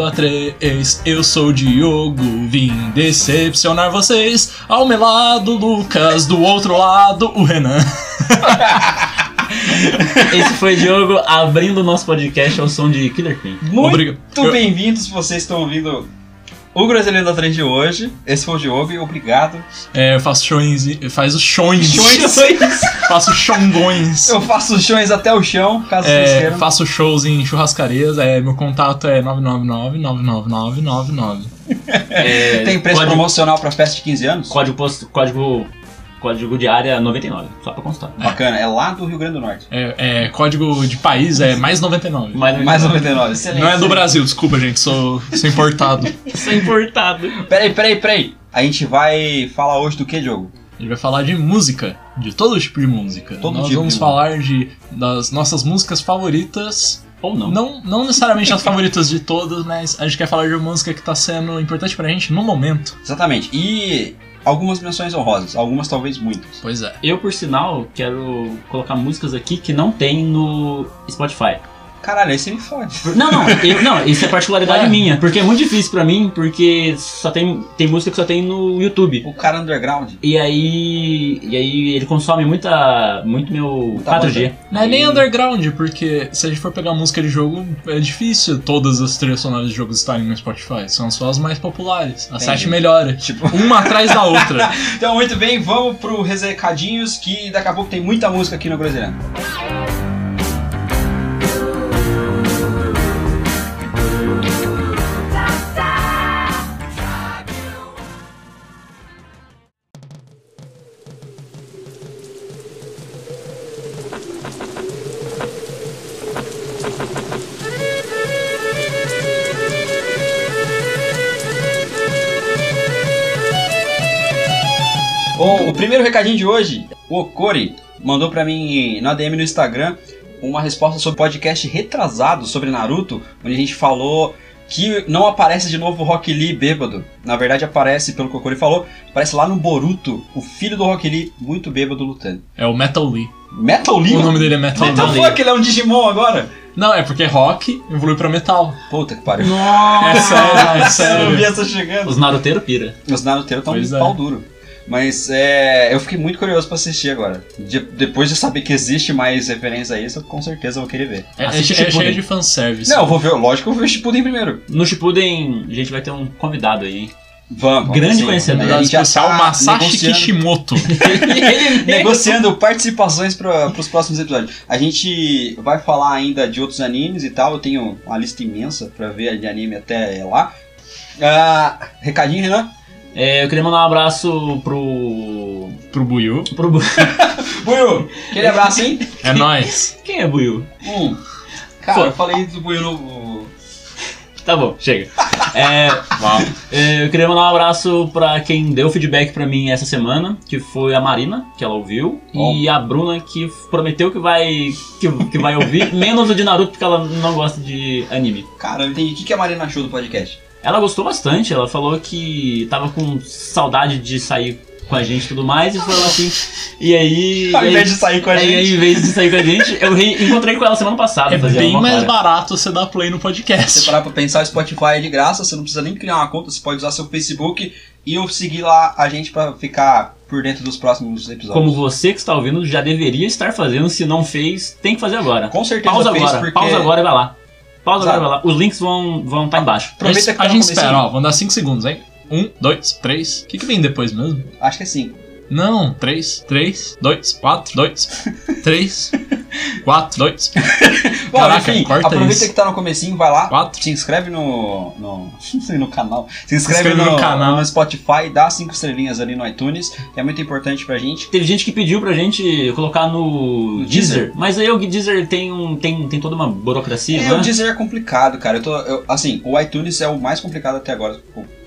Groselhando a 3. Eu sou o Diogo, vim decepcionar vocês. Ao meu lado, Lucas, do outro lado, o Renan. Esse foi o Diogo abrindo o nosso podcast ao som de Killer Queen. Muito bem-vindos, vocês estão ouvindo o Groselhando da Trend de hoje. Esse foi o Diogo e obrigado. É, eu faço shows, faz os shows. faço chongões. Eu faço chões até o chão, caso vocês É, queiram. faço shows em churrascarias, é, meu contato é 999-999-99. É, Tem preço código, promocional pra festa de 15 anos? Código, posto- código, código de área 99, só pra constar. Bacana, é lá do Rio Grande do Norte. É, é, código de país é mais 99. Mas Mais 99, excelente. Não é do. Brasil, desculpa, gente, sou, sou importado. É importado. Peraí, peraí, peraí. A gente vai falar hoje do que, Diogo? A gente vai falar de música, de todo tipo de música. Todo Nós tipo vamos de falar de das nossas músicas favoritas. Ou não. Não, não necessariamente as favoritas de todas, mas a gente quer falar de uma música que tá sendo importante pra gente no momento. Exatamente. E algumas menções honrosas, algumas talvez muitas. Pois é. Eu, por sinal, quero colocar músicas aqui que não tem no Spotify. Caralho, aí você me fode. Não, não, eu- não, isso é particularidade É. minha, porque é muito difícil pra mim, porque só tem, tem música que só tem no YouTube. O cara underground. E aí, e aí ele consome muita, muito meu Muita 4G. Não é nem underground, porque se a gente for pegar música de jogo, é difícil todas as trilhas sonoras de jogos estarem no Spotify. São só as mais populares. A Entendi. 7 melhora. Tipo. Uma atrás da outra. Então, muito bem, vamos pro recadinhos que daqui a pouco tem muita música aqui no Groselhando. Primeiro recadinho de hoje, o Okori mandou pra mim na DM no Instagram uma resposta sobre o podcast retrasado sobre Naruto, onde a gente falou que não aparece de novo o Rock Lee bêbado. Na verdade aparece, pelo que o Okori falou, aparece lá no Boruto, o filho do Rock Lee, muito bêbado lutando. É o Metal Lee. Metal Lee? O nome dele é Metal the Lee. Lee. fuck, ele é um Digimon agora? Não, é porque rock evolui pra metal. Puta que pariu. É sério, é Eu vi sério. essa chegando. Os Naruteiros pira. Os Naruteiros estão Pois um é. pau duro. Mas é, eu fiquei muito curioso pra assistir agora. De- depois de saber que existe mais referência a isso, eu com certeza vou querer ver. É, é, é cheio de fanservice. Não, eu vou ver, lógico que eu vou ver o Shippuden primeiro. No Shippuden, a gente vai ter um convidado aí. Vamos. Grande assim, conhecedor. a Convidado gente já especial tá Masashi negociando- Kishimoto. negociando participações para os próximos episódios. A gente vai falar ainda de outros animes e tal. Eu tenho uma lista imensa pra ver de anime até lá. Ah, recadinho, Renan? É, eu queria mandar um abraço pro. Pro Buiu. pro. Bu- Buiu, aquele abraço, hein? É nóis. Quem é Buiu? Hum. Cara, Pô. eu falei do Buiu no. Tá bom, chega. É, é, eu queria mandar um abraço pra quem deu feedback pra mim essa semana, que foi a Marina, que ela ouviu, e a Bruna, que prometeu que vai, que, que vai ouvir, menos o de Naruto, porque ela não gosta de anime. Cara, eu entendi. O que que a Marina achou do podcast? Ela gostou bastante, ela falou que tava com saudade de sair com a gente e tudo mais, e falou assim. E aí. Ao aí- invés de sair com a aí, gente. em vez de sair com a gente, eu re- encontrei com ela semana passada. É bem mais cara. barato você dar play no Se podcast. você parar pra pensar, o Spotify é de graça, você não precisa nem criar uma conta, você pode usar seu Facebook e eu seguir lá a gente pra ficar por dentro dos próximos episódios. Como você que está ouvindo já deveria estar fazendo, se não fez, tem que fazer agora. Com certeza Pausa fez, agora, porque... pausa agora e vai lá. Pausa Exato. agora lá. Os links vão vão estar embaixo. Aproveita que tá a gente comecinho. espera, ó. Vamos dar 5 segundos, hein? 1, 2, 3. O que, que vem depois mesmo? Acho que é sim. Não, 3, 3, 2, 4, 2, 3, 4, 2, Bom, Caraca, enfim, corta aproveita isso. que tá no comecinho, vai lá, 4. se inscreve no, no, no canal, se inscreve, inscreve no, no canal. no Spotify, dá cinco estrelinhas ali no iTunes, que é muito importante pra gente. Teve gente que pediu pra gente colocar no, No Deezer, Deezer. mas aí o Deezer tem, um, tem, tem toda uma burocracia, É, né? o Deezer é complicado, cara. Eu tô, eu- assim, o iTunes é o mais complicado até agora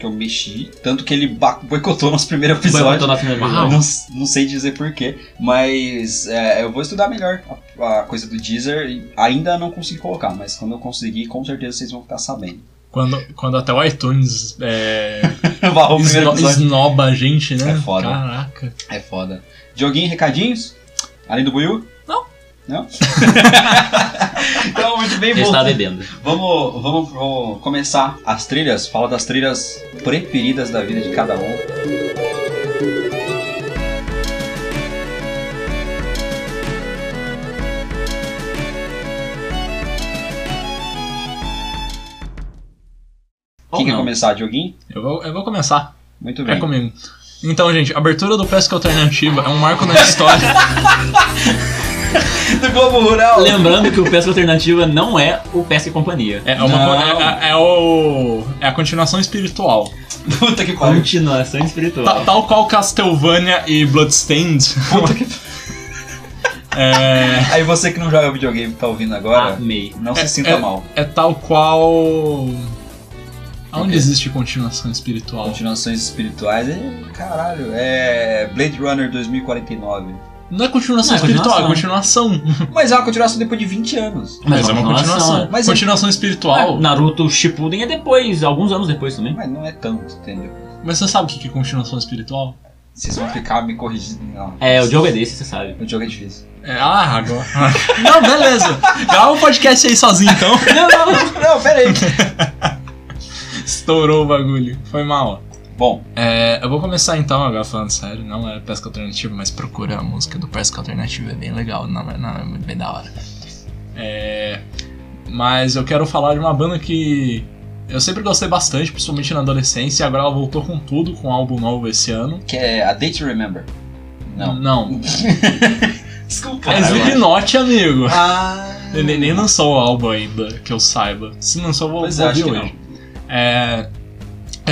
que eu mexi, tanto que ele boicotou nosso primeiro Boicotou episódio. nosso primeiro episódio. Não, não sei dizer porquê, mas é, eu vou estudar melhor a, a coisa do Deezer. Ainda não consegui colocar, mas quando eu conseguir, com certeza vocês vão ficar sabendo. Quando, quando até o iTunes é, o esno- esnoba a gente, né? É foda. Caraca. É foda. Dioguinho, recadinhos? Além do Buiu? Não? então, muito bem, está bebendo. Vamos, vamos, vamos começar as trilhas. Fala das trilhas preferidas da vida de cada um. Ou Quem quer começar, Dioguinho? Eu vou, eu vou começar. Muito É bem. comigo. Então, gente, a abertura do Pesca Alternativa é um marco na história. Do Globo Rural. Lembrando que o Pesca Alternativa não é o Pesca e Companhia. É, uma, Não. é, é o, é a continuação espiritual. Puta que pariu. Continuação espiritual. Ta- tal qual Castlevania e Bloodstained. Puta que É, Aí você que não joga videogame tá ouvindo agora, Amei. não se É, sinta é- mal. é tal qual. Aonde Ok. existe continuação espiritual? Continuações espirituais, é, caralho, é Blade Runner 2049. Não é continuação Não, é espiritual, é continuação. Mas é uma continuação depois de 20 anos. Mas, é uma continuação. é. Mas é- continuação espiritual. Ah, Naruto Shippuden é depois, alguns anos depois também. Mas não é tanto, entendeu? Mas você sabe o que que é continuação espiritual? Vocês vão ficar me corrigindo. Não. É, o jogo é desse, você sabe. O jogo é difícil. É, ah, agora. Não, beleza. Grava o podcast aí sozinho então. Não, não, não. Não, pera aí. Estourou o bagulho. Foi mal. Bom, É, eu vou começar então, agora falando sério, não é pesca alternativa, mas procura a música do pesca alternativa, é bem legal, não, é- não, é bem da hora. É, mas eu quero falar de uma banda que eu sempre gostei bastante, principalmente na adolescência, e agora ela voltou com tudo, com um álbum novo esse ano. que é a Date to Remember. Não. Não. Desculpa. É Slipknot, amigo. Ah. Ele nem lançou o álbum ainda, que eu saiba. Se lançou, eu vou, Pois vou é, ouvir hoje. É,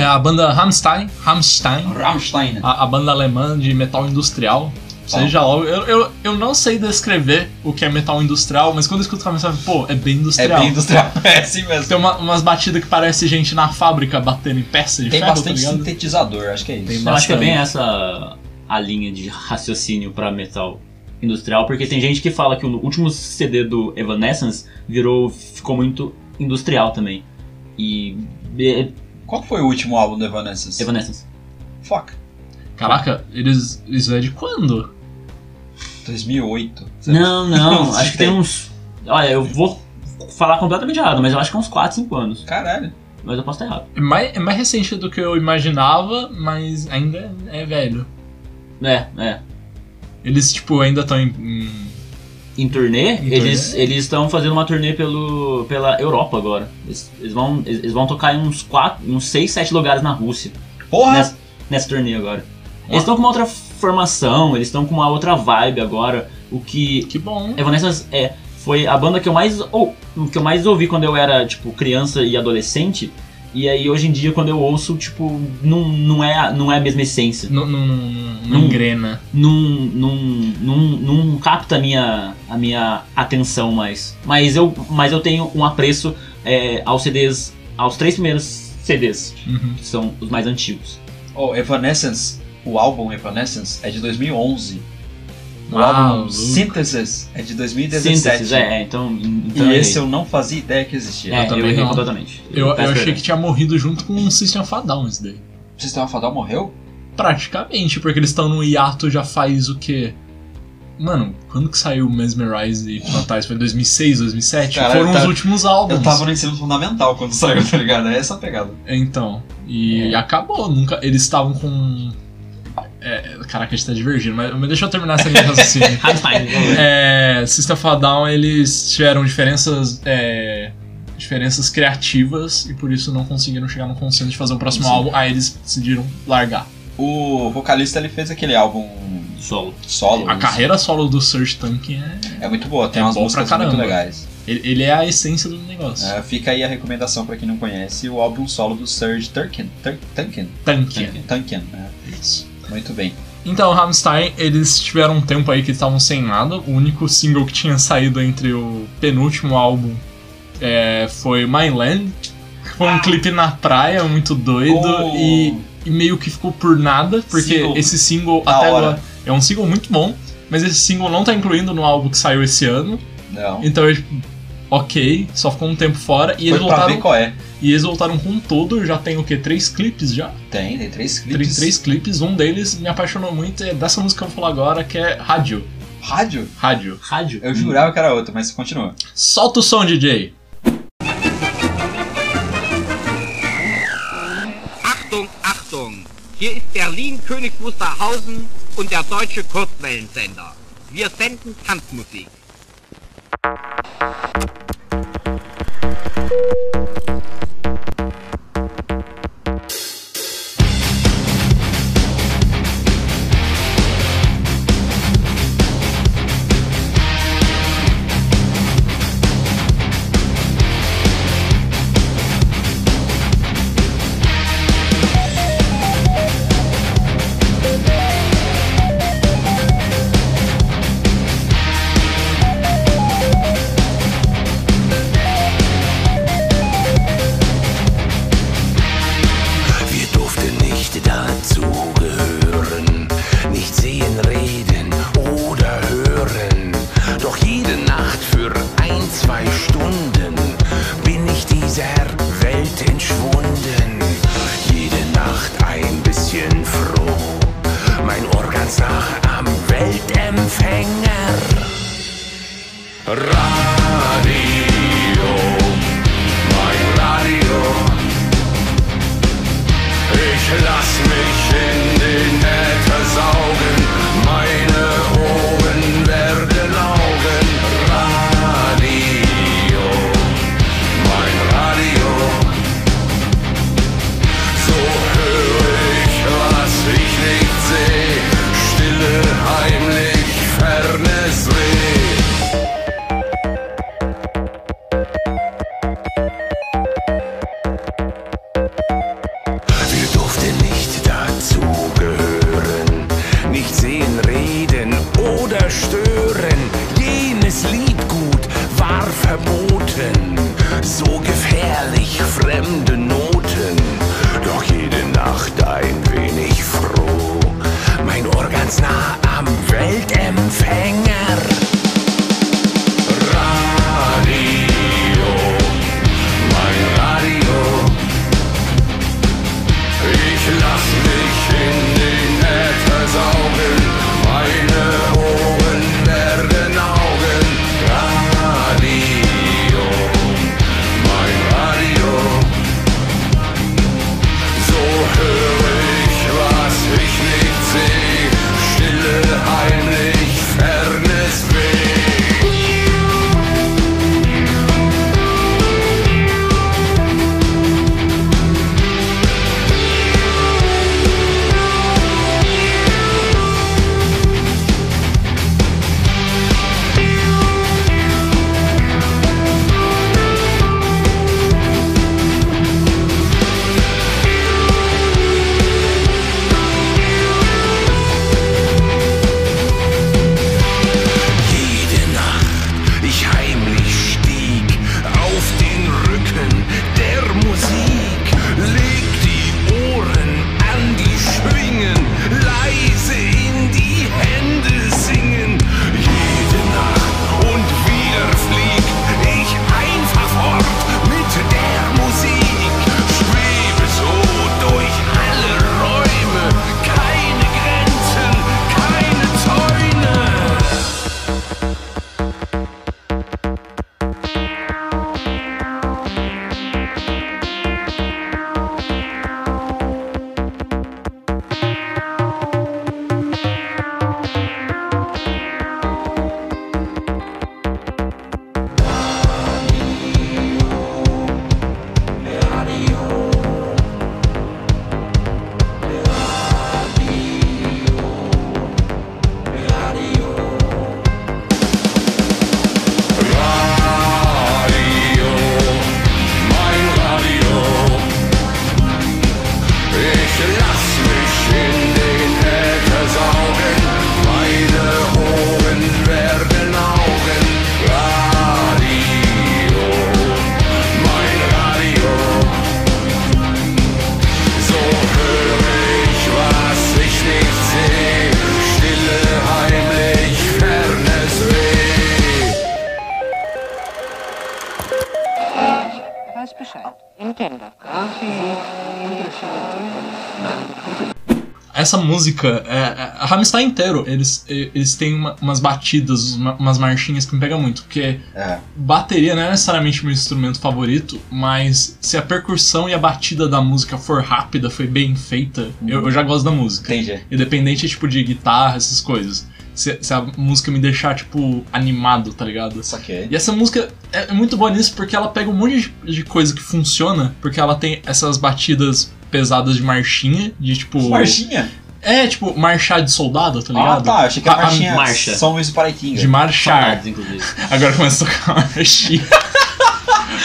é a banda Rammstein, Rammstein Rammstein. a, a banda alemã de metal industrial. Seja logo, eu, eu, eu não sei descrever o que é metal industrial, mas quando eu escuto Rammstein, pô, é bem É industrial. bem industrial. É assim mesmo. Tem uma- umas batidas que parece gente na fábrica batendo em peça de Tem ferro, bastante tá sintetizador, acho que é isso. Tem Eu acho que é bastante. bem essa a linha de raciocínio pra metal industrial, porque tem gente que fala que o último CD do Evanescence virou ficou muito industrial também. E é, Qual foi o último álbum do Evanescence? Evanescence. Fuck. Caraca, eles. Isso é de quando? 2008. Não, não, Não acho que tem uns. Olha, eu vou falar completamente errado, mas eu acho que é uns 4, 5 anos. Caralho. Mas eu posso estar errado. É mais, é mais recente do que eu imaginava, mas ainda é, é velho. É, é. Eles, tipo, ainda estão em. em- Em turnê, Em eles turnê? eles estão fazendo uma turnê pelo, pela Europa agora. Eles, eles vão, eles, vão tocar em uns 4, uns 6, 7 lugares na Rússia. Porra! nessa, nessa turnê agora. Eles estão com uma outra formação, eles estão com uma outra vibe agora. O que Que bom. Evanescence é foi a banda que eu mais ou, que eu mais ouvi quando eu era tipo criança e adolescente. E aí hoje em dia quando eu ouço, tipo, não, não é a- não é a mesma essência. Não, não, não, não Não. engrena. Não, não, não, não capta a minha, a minha atenção mais. Mas eu, mas eu tenho um apreço é, aos CDs, aos três primeiros CDs, Uhum. que são os mais antigos. Oh, Evanescence, o álbum Evanescence é de 2011. O Ah, álbum. Synthesis é de 2017. Síntese, é, é, então. então E eu esse eu não fazia ideia que existia. É, eu, também errei não. completamente. Eu, eu peço achei perdão. que tinha morrido junto com o System of a Down esse daí. Sistema Fadal morreu? Praticamente, porque eles estão no hiato já faz o quê? Mano, quando que saiu Mesmerize e Hypnotize? Foi 2006, 2007? Caralho, Foram tá- os últimos álbuns. Eu tava no ensino fundamental quando saiu, tá ligado? É essa a pegada. Então, e É. acabou, nunca. Eles estavam com. É, caraca, a gente tá divergindo, mas, mas deixa eu terminar essa linha de raciocínio. É, System of a Down, eles tiveram diferenças. é, diferenças criativas e por isso não conseguiram chegar no consenso de fazer um próximo Sim. álbum. Aí eles decidiram largar. O vocalista ele fez aquele álbum solo. solo. A carreira solo do Serge Tankian é. é muito boa, tem É umas músicas pra muito caramba. legais. Ele, ele é a essência do negócio. É, fica aí a recomendação pra quem não conhece o álbum solo do Serge Tankian. Tur- Tankian? Tankian. Tankian, é. Isso. Muito bem. Então, Rammstein, eles tiveram um tempo aí que estavam sem nada. O único single que tinha saído entre o penúltimo álbum é, foi My Land. Foi um clipe na praia, muito doido. Oh. E, e meio que ficou por nada, porque Single esse single da até hora. agora é um single muito bom, mas esse single não tá incluindo no álbum que saiu esse ano. Não. Então, é, tipo, ok, só ficou um tempo fora. E Foi eles, pra ver voltaram, qual é. E eles voltaram com tudo. Já tem o quê? Três clipes já? Tem, tem três Três, clipes. três clipes, um deles me apaixonou muito, é dessa música que eu vou falar agora, que é Rádio. Rádio? Rádio. Rádio. Eu jurava que era outra, mas continua. Solta o som, DJ. Achtung, Achtung! Hier ist Berlin König Wusterhausen und der deutsche Kurzwellensender. Wir senden Tanzmusik. Música, é, é, a Rammstein inteiro, eles, eles têm uma- umas batidas, uma- umas marchinhas que me pegam muito, porque É. bateria não é necessariamente meu instrumento favorito, mas se a percussão e a batida da música for rápida, foi bem feita, eu, eu já gosto da música. Entendi. Independente, tipo, de guitarra, essas coisas. Se, se a música me deixar, tipo, animado, tá ligado? Saquei. E essa música é é muito boa nisso porque ela pega um monte de, de coisa que funciona, porque ela tem essas batidas pesadas de marchinha, de tipo. Marchinha? É, tipo, marchar de soldado, tá Ah, ligado? tá. Achei que a A- a marchinha marcha. São Luís do Paraitinga. De marchar. Saudades, inclusive. Agora começa a tocar uma marchinha.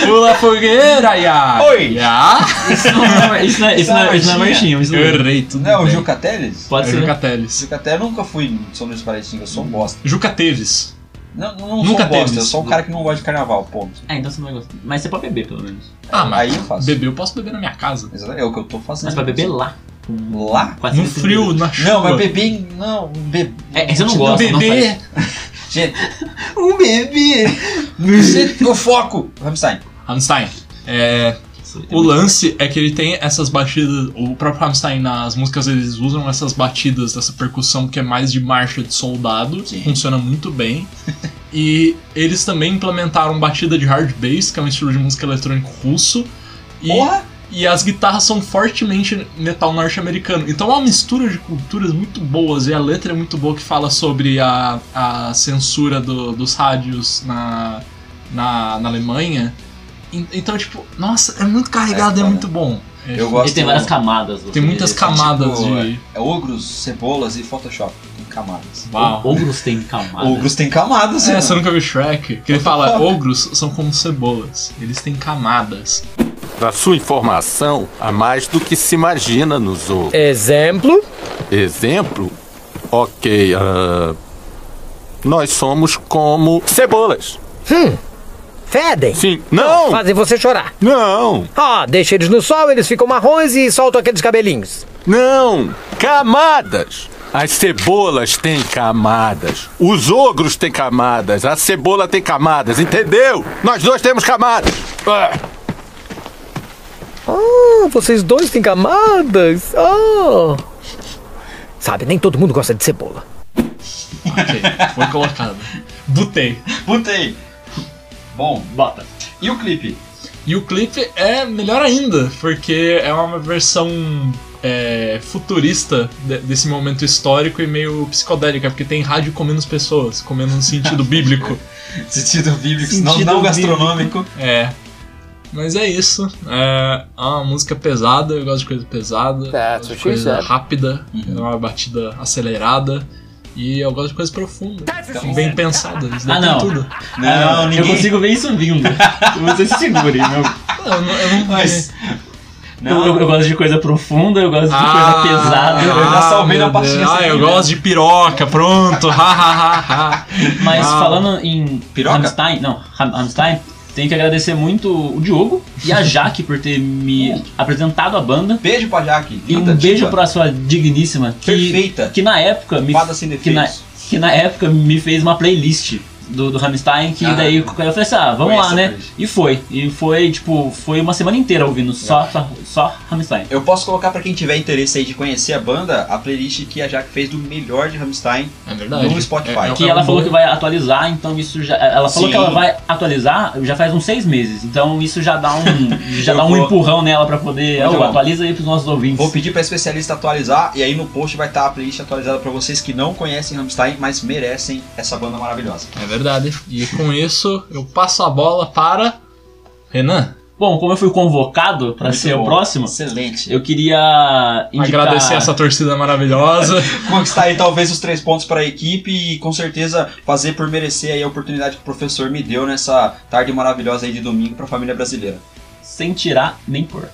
Pula a fogueira, ya! Oi! Ya! Isso não é, isso não é, isso não é, isso não é marchinha, isso Eu errei tudo. Não é o bem. Juca Teles? Pode É ser. Juca Teles. Juca Teles, eu nunca fui em São Luís do Paraitinga, eu sou um bosta. Juca Teves. Não, não, não Nunca sou um bosta, eu sou um cara que não gosta de carnaval, ponto. Ah, então você não vai gostar. Mas você pode beber, pelo menos. Ah, mas Aí eu faço. beber eu posso beber na minha casa. Exato, É o que eu tô fazendo. Mas pra beber lá. Lá? Quase No frio, na chuva. Não, mas beber. em- Não, beber. É, você não gosta, não Beber. Gente, um bebê. Você- O foco. Rammstein. Rammstein. É, O lance é que ele tem essas batidas. O próprio Rammstein, nas músicas, eles usam essas batidas dessa percussão que é mais de marcha de soldado. Sim. Funciona muito bem. e eles também implementaram batida de hard bass, que é um estilo de música eletrônico russo. E, Porra! E as guitarras são fortemente metal norte-americano. Então é uma mistura de culturas muito boas. E a letra é muito boa que fala sobre a, a censura do- dos rádios na, na, na Alemanha. En- Então, tipo, nossa, é muito carregado, É é, muito bom. É, Eu gosto. Ele tem várias camadas. Tem muitas camadas tipo, de. É ogros, cebolas e Photoshop. Tem camadas. Uau. Ogros tem camadas. Ogros tem camadas, É, né? você nunca viu Shrek? Que ele fala, ogros são como cebolas. Eles têm camadas. Para sua informação, há mais do que se imagina nos outros. Exemplo? Exemplo? Ok, ah, nós somos como cebolas. Fedem. Sim, não, Fazem você chorar. não, Ah, deixa eles no sol, eles ficam marrons e soltam aqueles cabelinhos. não, camadas. As cebolas têm camadas. Os ogros têm camadas. A cebola tem camadas, entendeu? Nós dois temos camadas. Ah. Ah, vocês dois têm camadas. Ah. Sabe, nem todo mundo gosta de cebola. Ok, foi colocado. Botei. Botei. Bom, Bota. e o clipe? E o clipe é melhor ainda, porque é uma versão é, futurista de- desse momento histórico e meio psicodélica, porque tem rádio comendo as pessoas, comendo no sentido bíblico. Sentido bíblico, Sentido não, não bíblico. gastronômico. É. Mas é isso. É uma música pesada, eu gosto de coisa pesada. That's gosto de coisa said. rápida, é uma batida acelerada. E eu gosto de coisa profunda. Bem pensada, Ah, não. tudo. Não, Ah, ninguém. Eu consigo ver isso vindo. Você se segure, meu. Eu não, eu não Mas. Eu, Não, eu- eu gosto de coisa profunda, eu gosto de Ah, coisa pesada. eu já salvei meu na pastinha. Ah, eu gosto de piroca, pronto. Ha, ha, ha, ha. Mas Ah. falando em Piroca? Rammstein, não, Rammstein, tenho que agradecer muito o Diogo e a Jaque por ter me apresentado a banda. beijo pra Jaque. E um beijo diva. pra sua digníssima, que, Perfeita. que na época me, Fada sem que, na, que na época me fez uma playlist do, do Rammstein, que Ah. daí eu falei assim, ah, vamos lá, a né? E foi. E foi, tipo, foi uma semana inteira ouvindo só, só, só Rammstein. Eu posso colocar pra quem tiver interesse aí de conhecer a banda, a playlist que a Jaque fez do melhor de Rammstein. É verdade. No Spotify. Que é ela falou que vai atualizar, então isso já. Ela falou Sim. que ela vai atualizar já faz uns seis meses. Então isso já dá um, já dá um vou- empurrão nela pra poder. Oh, atualiza aí pros nossos ouvintes. Vou pedir pra especialista atualizar e aí no post vai estar a playlist atualizada pra vocês que não conhecem Rammstein, mas merecem essa banda maravilhosa. É verdade. E com isso, eu passo a bola para. Renan. Bom, como eu fui convocado pra Muito ser bom. o próximo, Excelente. eu queria indicar. Agradecer essa torcida maravilhosa. Conquistar aí talvez os três pontos para a equipe e com certeza fazer por merecer aí a oportunidade que o professor me deu nessa tarde maravilhosa aí de domingo pra família brasileira. sem tirar nem pôr.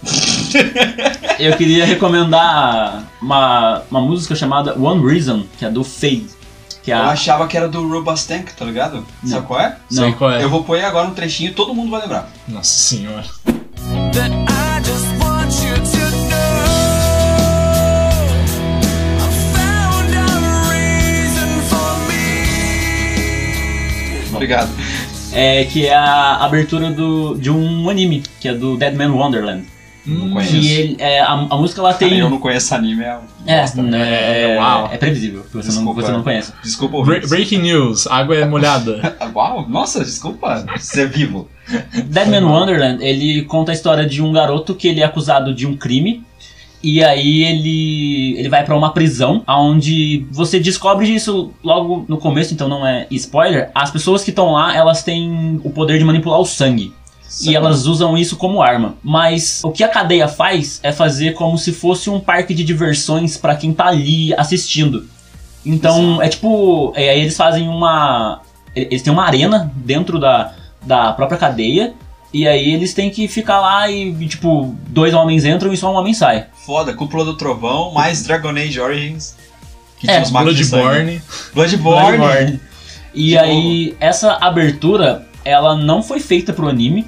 eu queria recomendar uma, uma música chamada One Reason, que é do Fade. Que é Eu a. achava que era do Robustank, tá ligado? Sabe Não. qual é? Sei qual é. Eu vou pôr agora um trechinho e todo mundo vai lembrar. Nossa senhora. Obrigado. É, que é a abertura do, de um anime, que é do Dead Man Wonderland. Não Hum, conheço. Que ele, é, a, a música ela tem. Eu não conheço anime, é. É, bosta. é, é, Uau. é previsível, que você, não, Desculpa. você não conhece. Desculpa Bre- breaking news, água é molhada. Uau, nossa, desculpa ser vivo. Dead Man Wonderland, ele conta a história de um garoto que ele é acusado de um crime. E aí ele, ele vai pra uma prisão, onde você descobre isso logo no começo, então não é spoiler. As pessoas que estão lá, elas têm o poder de manipular o sangue. E elas usam isso como arma. Mas o que a cadeia faz é fazer como se fosse um parque de diversões pra quem tá ali assistindo. Então é tipo. é, aí eles fazem uma. Eles têm uma arena dentro da, da própria cadeia. E aí eles têm que ficar lá e, e, tipo, dois homens entram e só um homem sai. Foda, Cúpula do Trovão, mais Dragon Age Origins. Que É, tinha os. Bloodborne. Bloodborne. Bloodborne. E De aí, essa abertura, ela não foi feita pro anime,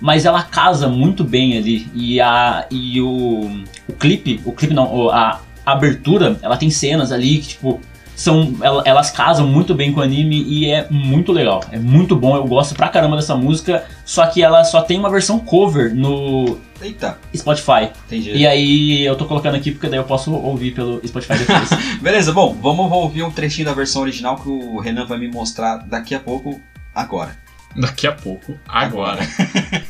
mas ela casa muito bem ali. E, a, e o, o clipe, o clipe não, a abertura, ela tem cenas ali que, tipo, são, ela- elas casam muito bem com o anime e é muito legal. É muito bom, eu gosto pra caramba dessa música, só que ela só tem uma versão cover no Eita, Spotify. entendi. E aí eu tô colocando aqui porque daí eu posso ouvir pelo Spotify depois. Beleza, bom, vamos ouvir um trechinho da versão original que o Renan vai me mostrar daqui a pouco, agora. Daqui a pouco, agora. Isso.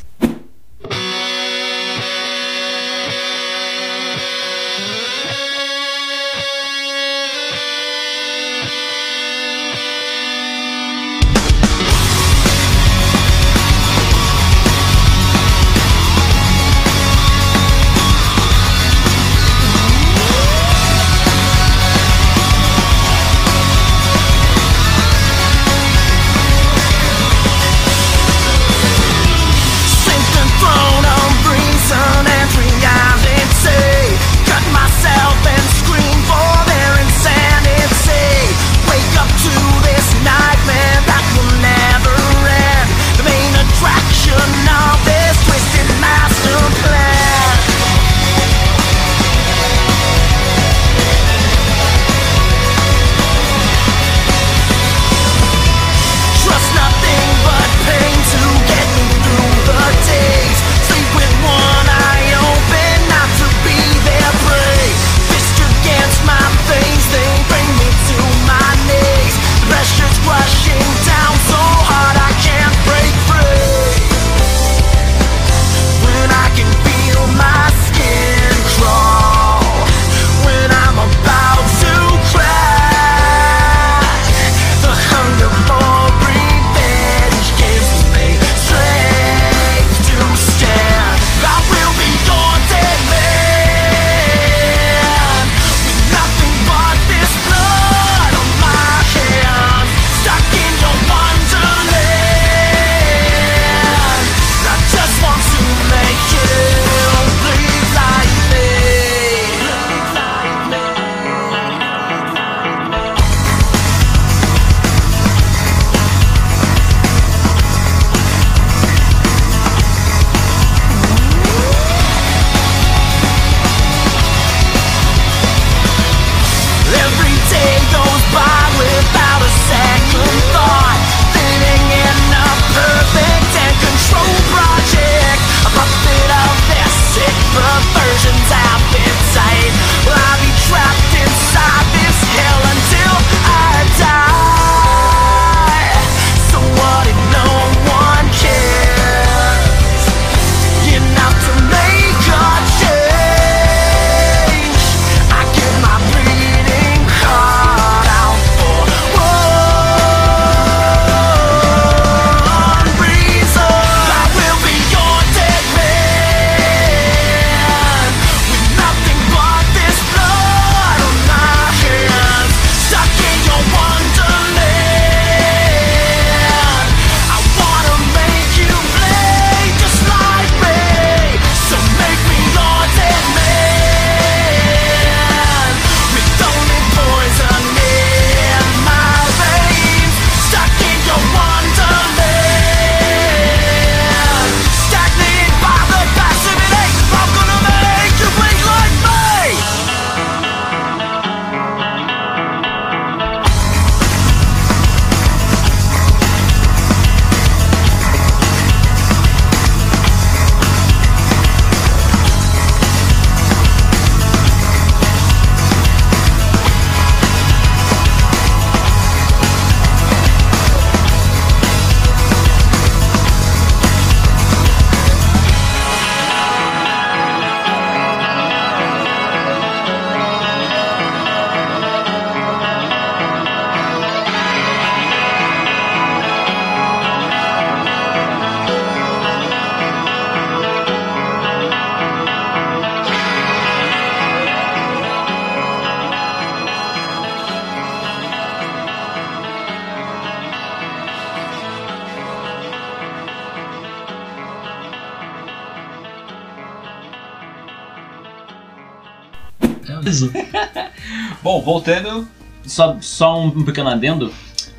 Bom, voltando. Só, só um pequeno adendo.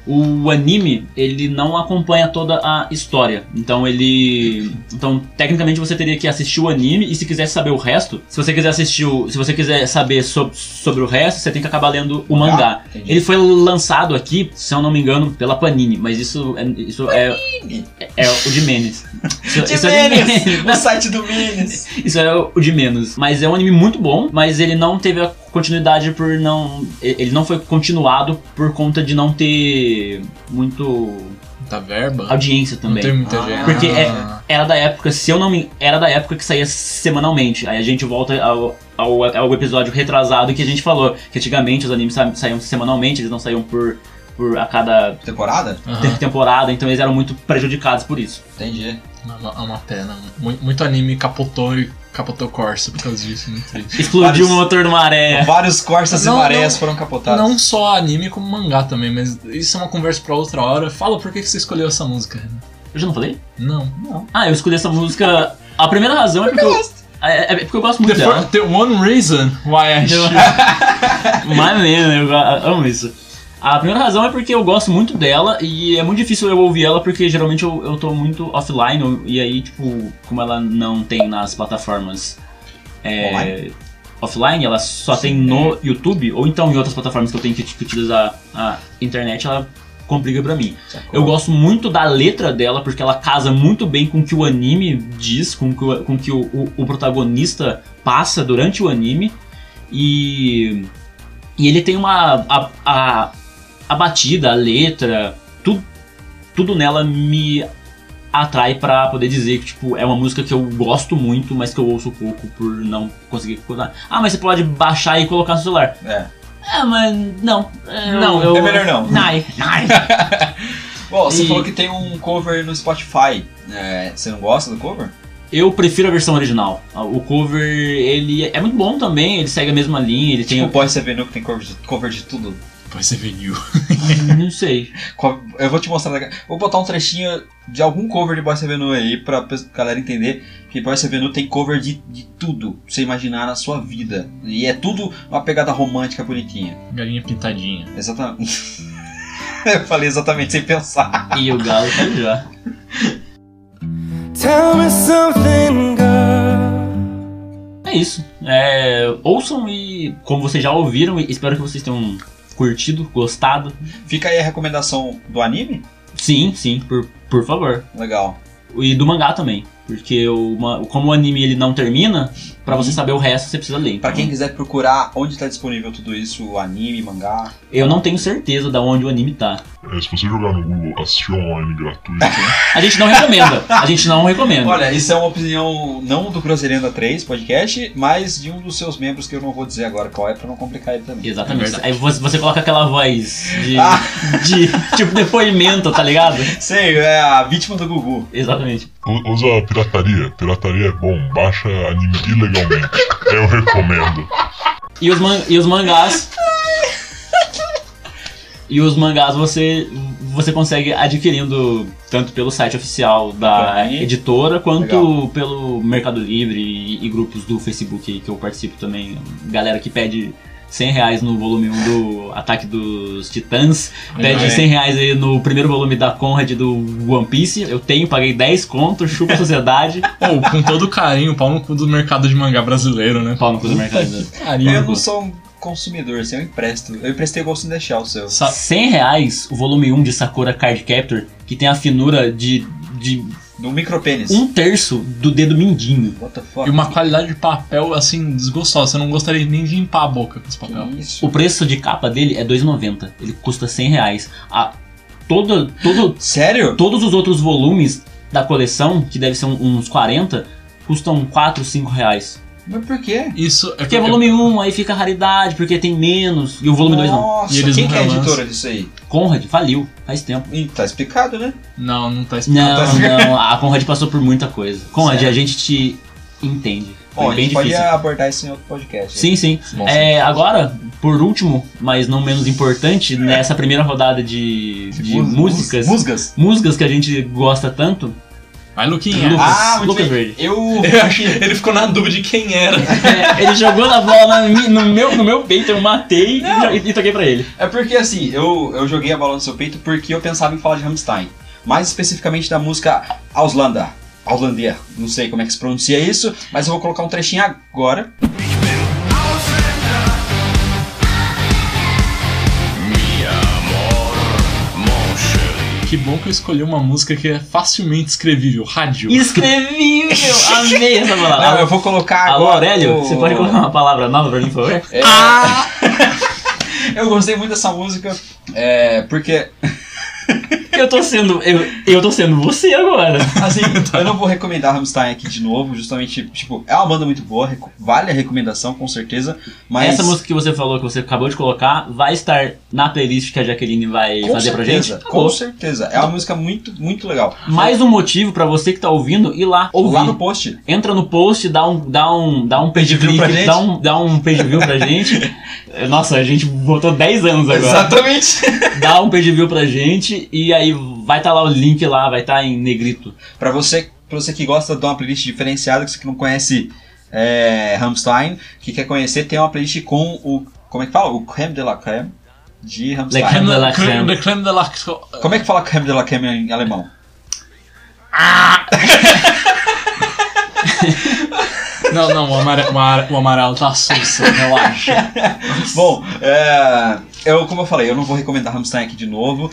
O anime, ele não acompanha toda a história. Então ele. Então, tecnicamente você teria que assistir o anime e se quiser saber o resto, se você quiser assistir o. Se você quiser saber so- sobre o resto, você tem que acabar lendo o mangá. entendi. Ele foi lançado aqui, se eu não me engano, pela Panini, mas isso é, isso é, é o de menos. Isso, De isso é de Menes! menos. o site do Menes! Isso é o de menos. Mas é um anime muito bom, mas ele não teve a continuidade por não. Ele não foi continuado por conta de não ter muito Muita verba. audiência Não também. tem muita Ah. gente. Porque é- Ah. Era da época, se eu não me. Era da época que saía semanalmente. Aí a gente volta ao, ao, ao episódio retrasado que a gente falou. Que antigamente os animes sa- saíam semanalmente, eles não saíam por, por a cada Temporada? Aham. temporada, então eles eram muito prejudicados por isso. Entendi. É uma, é uma pena. Muito, muito anime capotou e capotou Corsa por causa disso. Muito triste. Explodiu Vários- o motor de maré. Vários Corsas Não, e marés não. foram capotados. Não só anime, como mangá também, mas isso é uma conversa pra outra hora. Fala por que que você escolheu essa música, Renan. Eu já não falei? Não. Não. Ah, eu escolhi essa música. A primeira razão é porque eu. É, é porque eu gosto muito The, dela. fir- the one reason why I should. Mas mesmo, eu amo isso. A primeira razão é porque eu gosto muito dela e é muito difícil eu ouvir ela porque geralmente eu, eu tô muito offline e aí, tipo, como ela não tem nas plataformas é, offline, ela só tem no YouTube ou então em outras plataformas que eu tenho que, que utilizar a internet, ela complica pra mim. Eu gosto muito da letra dela porque ela casa muito bem com o que o anime diz, com o que o, com que o, o- o protagonista passa durante o anime. E, e ele tem uma. A, a, a batida, a letra, tudo, tudo nela me atrai pra poder dizer que tipo, é uma música que eu gosto muito, mas que eu ouço pouco por não conseguir escutar. Ah, mas você pode baixar e colocar no celular. É. Ah, mas não. Eu- Não, eu- é melhor não. Nai, nai. Bom, você E- falou que tem um cover no Spotify. É, você não gosta do cover? Eu prefiro a versão original. O cover, ele é muito bom também, ele segue a mesma linha, ele Tipo tem. o Boy Sevenu que tem cover de, cover de tudo. Depois você viu. Não sei. Eu vou te mostrar daqui. Vou botar um trechinho de algum cover de Boy Sevenu aí pra galera entender que Boy Sevenu tem cover de, de tudo que você imaginar na sua vida. E é tudo uma pegada romântica bonitinha. Galinha pintadinha. Exatamente. Eu falei exatamente sem pensar. E o galo tá já. Tell me something, girl. É isso. É, ouçam e, como vocês já ouviram, espero que vocês tenham curtido, gostado. Fica aí a recomendação do anime? Sim, sim, por, por favor. Legal. E do mangá também. Porque o, ma- como o anime ele não termina, pra você saber o resto você precisa ler. Pra Então, quem quiser procurar onde tá disponível tudo isso, anime, mangá. Eu não tenho certeza de onde o anime tá. É, se você jogar no Google assistir online gratuito, A gente não recomenda. A gente não recomenda. Olha, isso é uma opinião não do Groselhanda 3 podcast, mas de um dos seus membros que eu não vou dizer agora qual é pra não complicar ele também. Exatamente. É Aí você, você coloca aquela voz de, Ah. de tipo depoimento, tá ligado? Sei, é a vítima do Gugu. Exatamente. Usa pirataria. Pirataria é bom, baixa anime ilegalmente. Eu recomendo. E os, man- e os mangás. E os mangás você, você consegue adquirindo tanto pelo site oficial da editora quanto Legal. pelo Mercado Livre e, e grupos do Facebook que eu participo também. Galera que pede 100 reais no volume 1 do Ataque dos Titãs, pede É. 100 reais aí no primeiro volume da Conrad do One Piece. Eu tenho, paguei 10 conto, chupa a sociedade. Ou, com todo carinho, pau no cu do mercado de mangá brasileiro, né? Pau no cu do mercado. Carinho. Eu não sou um consumidor, assim, eu empresto. Eu emprestei Ghost in the Shell, o seu. Sa- 100 reais o volume 1 de Sakura Card Captor, que tem a finura de, de Do micropênis. um terço do dedo mindinho. What the fuck? E uma qualidade de papel, assim, desgostosa. Você não gostaria nem de limpar a boca com esse papel. isso? O preço de capa dele é 2,90. Ele custa 100 reais. A, todo, todo, Sério? todos os outros volumes da coleção, que deve ser um- uns 40, custam 4, 5 reais. Mas por quê? Isso é Porque é volume 1, aí fica raridade, porque tem menos. E o volume 2 não. Nossa, E eles quem não que é a relançam. editora disso aí? Conrad faliu, faz tempo. Ih, tá explicado, né? Não, não tá explicado. Não, não, a Conrad passou por muita coisa. Conrad, Sério? a gente te entende. Foi Bom, a bem gente pode difícil. abordar isso em outro podcast. Sim, sim. Bom, É, agora, por último, mas não menos importante, nessa primeira rodada de, de músicas, mus- Musgas. músicas que a gente gosta tanto, Vai, Luquinha. Lucas. Ah, muito Lucas. Verde. Eu. Ele ficou na dúvida de quem era. É, ele jogou na bola na mi- no, meu, no meu peito, eu matei e, e, e toquei pra ele. É porque assim, eu, eu joguei a bola no seu peito porque eu pensava em falar de Rammstein. Mais especificamente da música Auslander. Auslander. Não sei como é que se pronuncia isso, mas eu vou colocar um trechinho agora. Que bom que eu escolhi uma música que é facilmente escrevível. Rádio. Escrevível! Amei essa palavra. Não, eu vou colocar Alô, agora. Aurélio, o- você pode colocar uma palavra nova pra mim, por favor? É. eu gostei muito dessa música, é, porque Eu tô sendo. Eu, eu tô sendo você agora. Assim, eu não vou recomendar Rammstein aqui de novo, justamente, tipo, é uma banda muito boa, vale a recomendação, com certeza, mas... Essa música que você falou, que você acabou de colocar, vai estar na playlist que a Jaqueline vai com fazer pra certeza, gente? com Acabou. certeza, é uma música muito, muito legal. Mais um motivo pra você que tá ouvindo ir lá ouvir. Lá no post, Entra no post, dá um, dá um, dá um page view pra gente. dá um, dá um page view pra gente. Nossa, a gente botou 10 anos agora. exatamente. Dá um page view pra gente e aí vai estar lá o link lá, vai estar em negrito. pra você, pra você que gosta de uma playlist diferenciada, que você que não conhece é, Rammstein, que quer conhecer, tem uma playlist com o, como é que fala? O creme de la creme de Rammstein. Le crème de la Creme, creme de la... Como é que fala creme de la creme em alemão? Não, não, o amarelo, o amarelo tá susto, relaxa. Bom, é, eu, como eu falei, eu não vou recomendar Rammstein aqui de novo.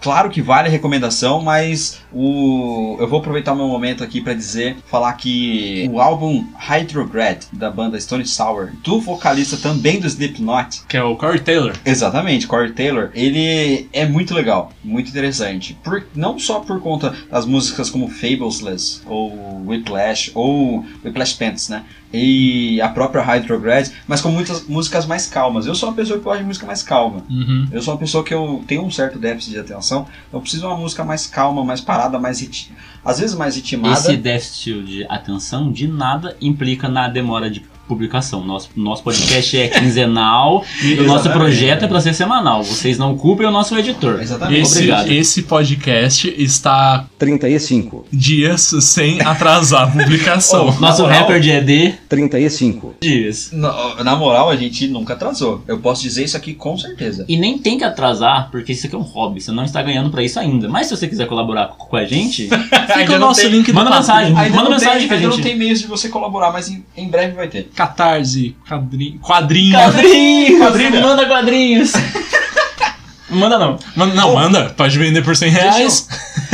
Claro que vale a recomendação, mas o, eu vou aproveitar o meu momento aqui para dizer, falar que o álbum Hydrograd da banda Stone Sour, do vocalista também do Slipknot, Que é o Corey Taylor. Exatamente, Corey Taylor, ele é muito legal, muito interessante. Por, não só por conta das músicas como Fabulousness, ou Whiplash, ou Whiplash Pants, né? E a própria Hydrograd, mas com muitas músicas mais calmas. Eu sou uma pessoa que gosta de música mais calma. Uhum. Eu sou uma pessoa que eu tenho um certo déficit de atenção. Eu preciso de uma música mais calma, mais parada, mais rit... às vezes mais ritmada. Esse déficit de atenção de nada implica na demora de publicação. Nosso, nosso podcast é quinzenal e o nosso projeto é pra ser semanal. Vocês não culpem o nosso editor. Exatamente. Esse, Obrigado. esse podcast está 35, dias sem atrasar a publicação. Oh, Nosso moral- rapper de ED, 35, dias. Na, na moral, a gente nunca atrasou. Eu posso dizer isso aqui com certeza. E nem tem que atrasar, porque isso aqui é um hobby. Você não está ganhando pra isso ainda. Mas se você quiser colaborar com com a gente, Fica Ainda o nosso tem- link do manda mensagem. Ainda Manda mensagem tem, pra ainda gente. não tem meios de você colaborar, mas em, em breve vai ter. Catarse, quadrinho, quadrinho. Quadrinhos! Quadrilha. Manda quadrinhos! Manda não. Manda- não, manda, pode vender por 100 reais.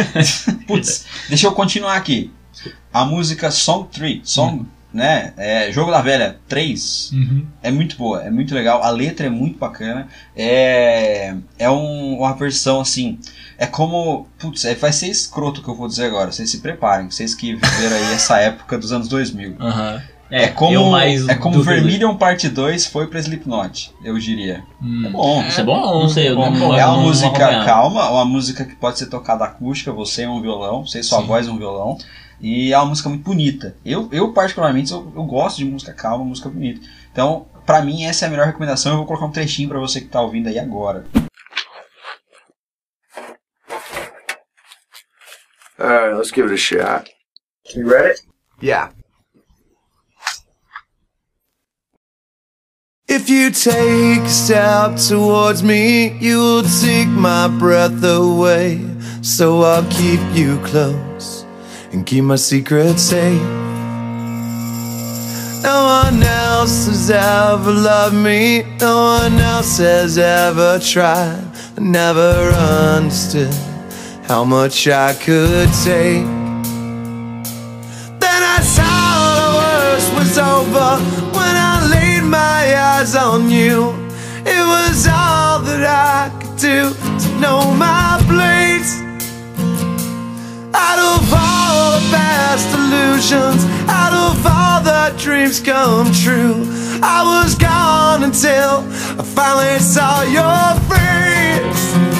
Putz, deixa eu continuar aqui. A música Song 3, Song, né? É, Jogo da Velha 3, Uhum. é muito boa, é muito legal. A letra é muito bacana. É, é um- uma versão assim. É como. Putz, é, vai ser escroto o que eu vou dizer agora. Vocês se preparem, vocês que viveram aí essa época dos anos 2000. Aham. É, como, eu mais é como os dois. Vermilion Parte 2 foi pra Slipknot, eu diria. Hum. É bom. Isso é bom? Não sei, eu Bom, não, é uma não música acompanhava. calma, uma música que pode ser tocada acústica, você é um violão, você e sua Sim. voz é um violão. E é uma música muito bonita. Eu, eu particularmente, eu, eu gosto de música calma, música bonita. Então, pra mim, essa é a melhor recomendação. Eu vou colocar um trechinho pra você que tá ouvindo aí agora. Alright, let's give it a shot. You ready? Yeah. If you take a step towards me, you'll take my breath away. So I'll keep you close and keep my secrets safe. No one else has ever loved me, no one else has ever tried. I never understood how much I could take. Then I saw the worst was over eyes on you. It was all that I could do to know my place. Out of all the past illusions, out of all the dreams come true, I was gone until I finally saw your face.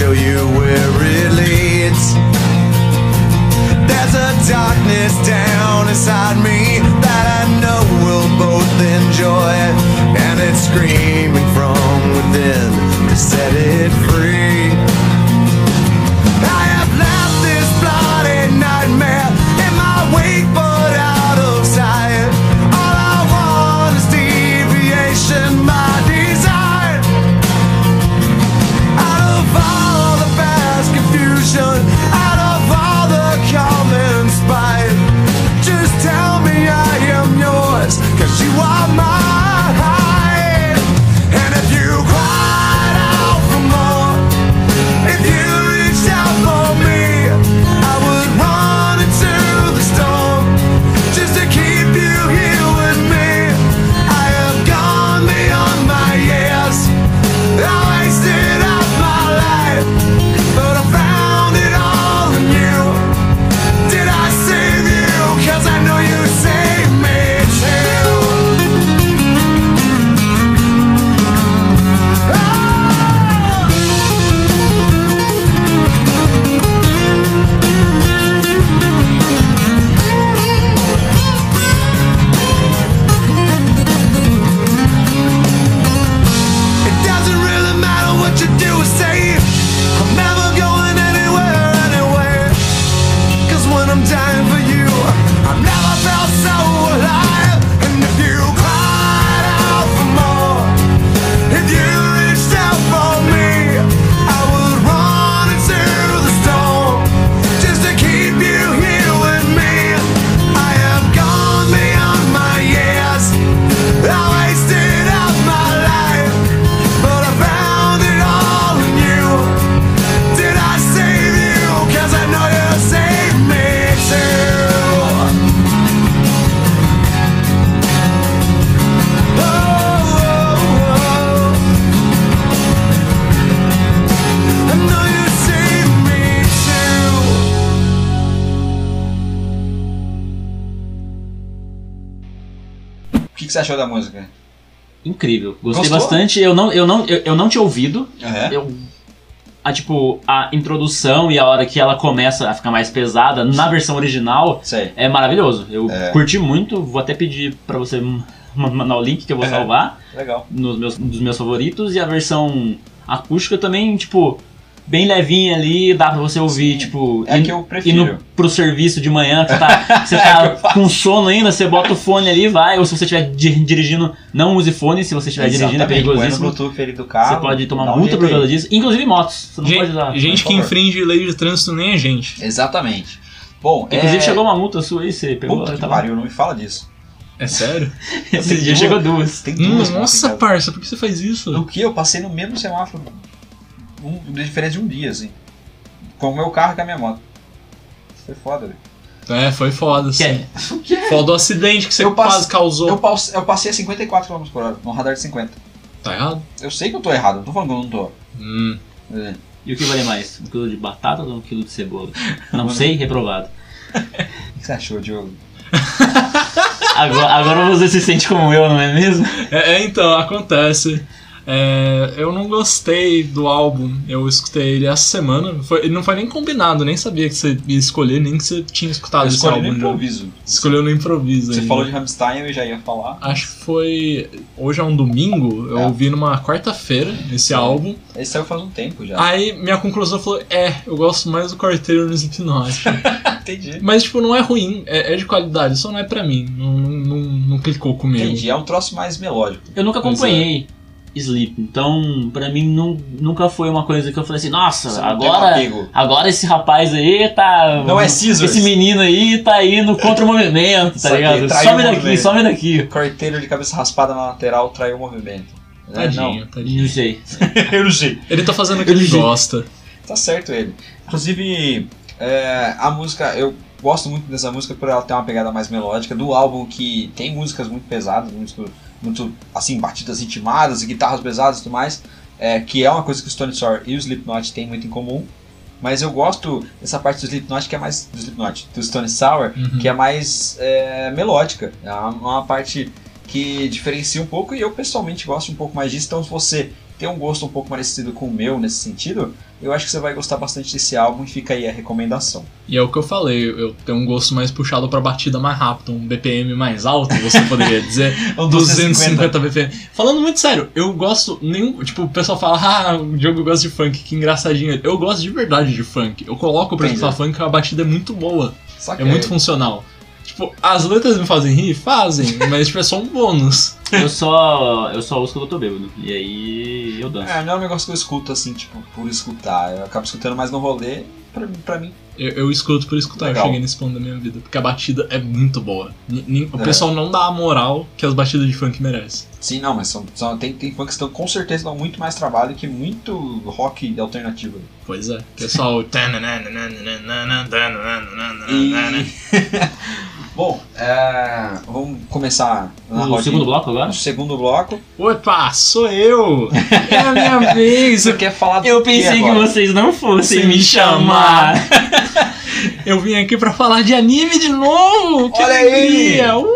Show you achou da música? Incrível. Gostei Gostou? bastante. Eu não, eu, não, eu, eu não tinha ouvido. É? Eu, a, tipo, a introdução e a hora que ela começa a ficar mais pesada na versão original Sei. é maravilhoso. Eu É. curti muito. Vou até pedir pra você mandar o link que eu vou É. salvar Legal. nos meus, dos meus favoritos. E a versão acústica também, tipo, bem levinha ali, dá pra você ouvir, tipo, É a in- que eu prefiro. indo pro serviço de manhã, que você tá, você tá com sono ainda, você bota o fone ali e vai. Ou se você estiver di- dirigindo, não use fone, se você estiver dirigindo é perigosíssimo. Bluetooth ali do carro. Você pode tomar um multa jeito por causa disso. Inclusive motos, você não Gente, pode usar. gente que infringe lei de trânsito nem é gente. Exatamente. Bom, Inclusive é... chegou uma multa sua aí, você pegou. Puta que tá pariu, não me fala disso. É sério? Esse dia duas- chegou duas. Tem Hum, duas em nossa, parça, por que você faz isso? Do que eu passei no mesmo semáforo. Um, de diferença de um dia, assim. Com o meu carro e com a minha moto. Foi foda, velho. É, foi foda, Que assim. é? O que é? Foda o acidente que você Eu quase causou. Eu, paus- eu passei a 54 km por hora, no radar de 50. Tá errado? Eu sei que eu tô errado, não tô falando que eu não tô. Hum. É. E o que vale mais? Um quilo de batata ou um quilo de cebola? Não sei, reprovado. O que você achou, Diogo? Agora, agora você se sente como eu, não é mesmo? É, é, então, acontece. É, eu não gostei do álbum. Eu escutei ele essa semana. Foi, ele não foi nem combinado, nem sabia que você ia escolher, nem que você tinha escutado eu esse escolhi no álbum. já. improviso. Escolheu no improviso. Você ainda. falou de Rammstein, eu já ia falar. Acho que foi. Hoje é um domingo, eu É. ouvi numa quarta-feira esse álbum. Esse saiu faz um tempo já. Aí minha conclusão foi: é, eu gosto mais do quarteiro no Slipknot. Entendi. Mas, tipo, não é ruim, é, é de qualidade, só não é pra mim. Não, não, não, não clicou comigo. Entendi, é um troço mais melódico. Eu nunca acompanhei Sleep, então pra mim nu- nunca foi uma coisa que eu falei assim, nossa, tem agora, agora esse rapaz aí tá. Não é Scissors. Esse menino aí tá indo contra o movimento, tá ligado? Some daqui, movimento. some daqui. Quarteiro de cabeça raspada na lateral traiu o movimento. É, Tadinho, não. tadinho. Não sei. eu não sei. Ele tá fazendo o que ele gosta. Tá certo ele. Inclusive, é, a música, eu gosto muito dessa música por ela ter uma pegada mais melódica. Do álbum que tem músicas muito pesadas, muito, muito assim, batidas ritmadas e guitarras pesadas e tudo mais. é, que é uma coisa que o Stone Sour e o Slipknot têm muito em comum. Mas eu gosto dessa parte do Slipknot que é mais. Do Slipknot, do Stone Sour, Uhum. que é mais é, melódica. É uma, uma parte que diferencia um pouco e eu pessoalmente gosto um pouco mais disso. Então, se você tem um gosto um pouco parecido com o meu nesse sentido, eu acho que você vai gostar bastante desse álbum e fica aí a recomendação. E é o que eu falei, eu tenho um gosto mais puxado pra batida mais rápida, um BPM mais alto, você poderia dizer. Um 250 BPM. Falando muito sério, eu gosto nenhum. Tipo, o pessoal fala, ah, o Diogo gosta de funk, que engraçadinho. Eu gosto de verdade de funk. Eu coloco pra escutar funk, a batida é muito boa. Só que É muito funcional. Tipo, as letras me fazem rir? Fazem, mas tipo, é só um bônus. Eu só, eu só uso quando eu tô bêbado. E aí eu danço. É, não é um negócio que eu escuto assim, tipo, por escutar. Eu acabo escutando mais no rolê, pra, pra mim. Eu, eu escuto por escutar, Legal. eu cheguei nesse ponto da minha vida. Porque a batida é muito boa. Ni- O É. pessoal não dá a moral que as batidas de funk merecem. Sim, não, mas são, são- tem, tem funks que estão, com certeza dão muito mais trabalho que muito rock alternativo. Pois é. Pessoal. E... Bom, é, vamos começar na O segundo bloco agora? No segundo bloco. Opa, sou eu! É a minha vez! Você quer falar do Eu pensei que agora? vocês não fossem Sem me chamar. Eu vim aqui pra falar de anime de novo! Que Olha aí! alegria! Uh!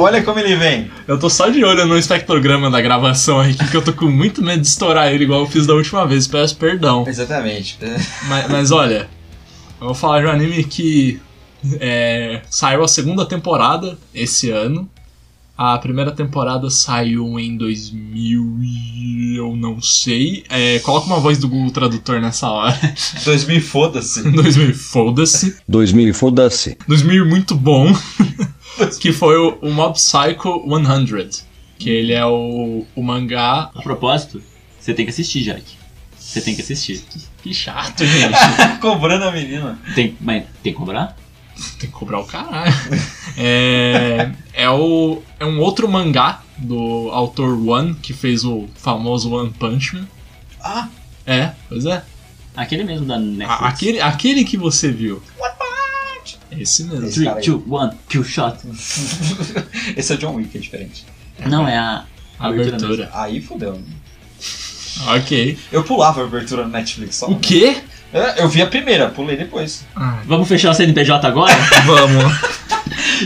Olha como ele vem. Eu tô só de olho no espectrograma da gravação aqui, que eu tô com muito medo de estourar ele, igual eu fiz da última vez. Peço perdão. Exatamente. Mas, mas olha, eu vou falar de um anime que é, saiu a segunda temporada esse ano. A primeira temporada saiu em 2000 e eu não sei. É, coloca uma voz do Google Tradutor nessa hora. 2000 foda-se. 2000, foda-se. 2000, foda-se. 2000 muito bom. que foi o, o Mob Psycho 100. Que ele é o, o mangá. A propósito, você tem que assistir, Jack. Você tem que assistir. Que chato, gente. Cobrando a menina. Tem, mas tem que cobrar? Tem que cobrar o caralho. É, é, o, é um outro mangá do autor One, que fez o famoso One Punch Man. Ah, É, pois é. Aquele mesmo da Netflix. A- aquele, aquele que você viu. Esse mesmo. Esse cara 3, aí. 2, 1, kill shot. esse é o John Wick, é diferente. Não, é a A abertura. mesmo. abertura. Aí fodeu. Ok. Eu pulava a abertura no Netflix só. O quê? É, Eu vi a primeira, pulei depois. Ah, Vamos fechar o CNPJ agora? vamos.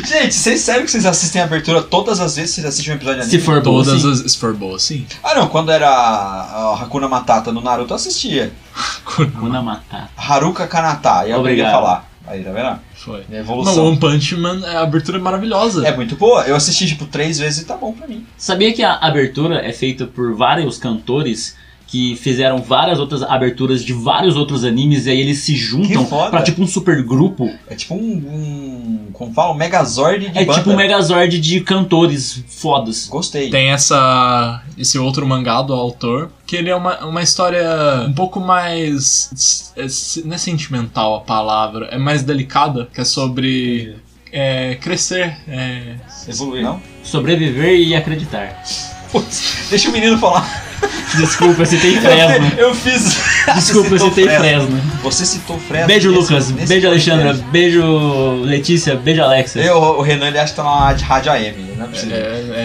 Gente, vocês sério que vocês assistem a abertura todas as vezes que vocês assistem um episódio de Se anime? for boa, Todas sim. as. Se for boa, sim. Ah não, quando era a Hakuna Matata no Naruto eu assistia. Hakuna Matata. Haruka Kanata, aí eu aprendi a Obrigado. falar. Aí, tá vendo? Foi. É Não, evolução. One Punch Man, a abertura é maravilhosa. É muito boa. Eu assisti tipo três vezes e tá bom pra mim. Sabia que a abertura é feita por vários cantores que fizeram várias outras aberturas de vários outros animes e aí eles se juntam pra tipo um super grupo. É tipo um. um como fala? Um Megazord de É banda. tipo um megazord de cantores fodas. Gostei. Tem essa esse outro mangá do autor, que ele é uma, uma história um pouco mais. não é sentimental a palavra, é mais delicada, que é sobre é, crescer. é, Evoluir, não? Sobreviver e acreditar. Putz, deixa o menino falar. Desculpa, você tem Eu, Fresno. fi- eu fiz. Desculpa, citou tem Fresno. Você citou Fresno. Beijo, nesse- Lucas. nesse Beijo, Alexandra. podcast. Beijo, Letícia. Beijo, Alexa. Eu, o Renan ele acha que tá na rádio AM, não é possível. é,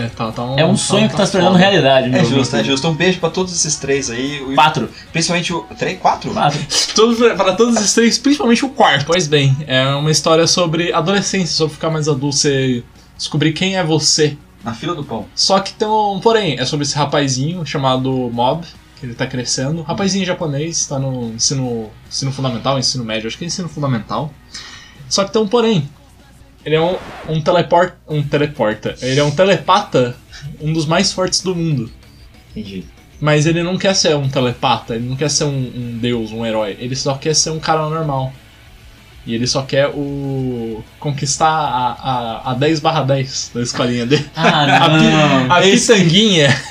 é, tá, tá um, É um sonho que tá se tornando realidade, É meu. justo, é justo. Um beijo pra todos esses três aí. O- Quatro. Principalmente o. Três? Quatro? Quatro. Todos, para todos esses três, principalmente o quarto. Pois bem, é uma história sobre adolescência, sobre ficar mais adulto, você descobrir quem é você. Na fila do pão. Só que tem um. Porém, é sobre esse rapazinho chamado Mob, que ele tá crescendo. Rapazinho japonês, tá no ensino, ensino fundamental, ensino médio, acho que é ensino fundamental. Só que tem um porém. Ele é um, um teleport, um teleporta. Ele é um telepata, um dos mais fortes do mundo. Entendi. Mas ele não quer ser um telepata, ele não quer ser um, um deus, um herói. Ele só quer ser um cara normal. E ele só quer o. conquistar a, a, a 10 barra 10 da escolinha dele. Ah, A, não. a Esse- pitanguinha.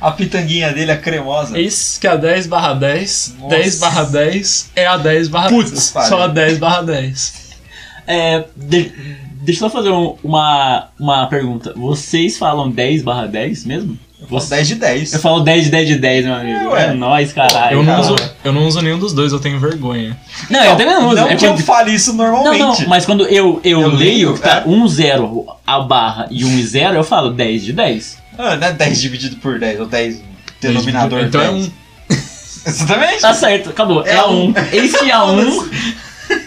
A pitanguinha dele é cremosa. Eis que a 10 barra 10, Nossa. 10 barra 10 é a 10 barra Putz, só a 10 barra 10. É, de- deixa eu só fazer um- uma, uma pergunta. Vocês falam 10 barra 10 mesmo? Você- 10 de 10. Eu falo 10 de 10 de 10, meu amigo. ué. É nóis, caralho. Eu não, cara. uso, eu não uso nenhum dos dois, eu tenho vergonha. Não, eu também não uso. Não é que eu fale isso Não, normalmente. não, mas quando eu, eu, Eu leio, que tá é. 1, 0 a barra e 1 e 0, eu falo 10 de 10. Ah, não é 10 dividido por 10, ou 10 denominador Então é 10. um. Exatamente. Tá certo, acabou. É, É a um. 1. Eis que a 1.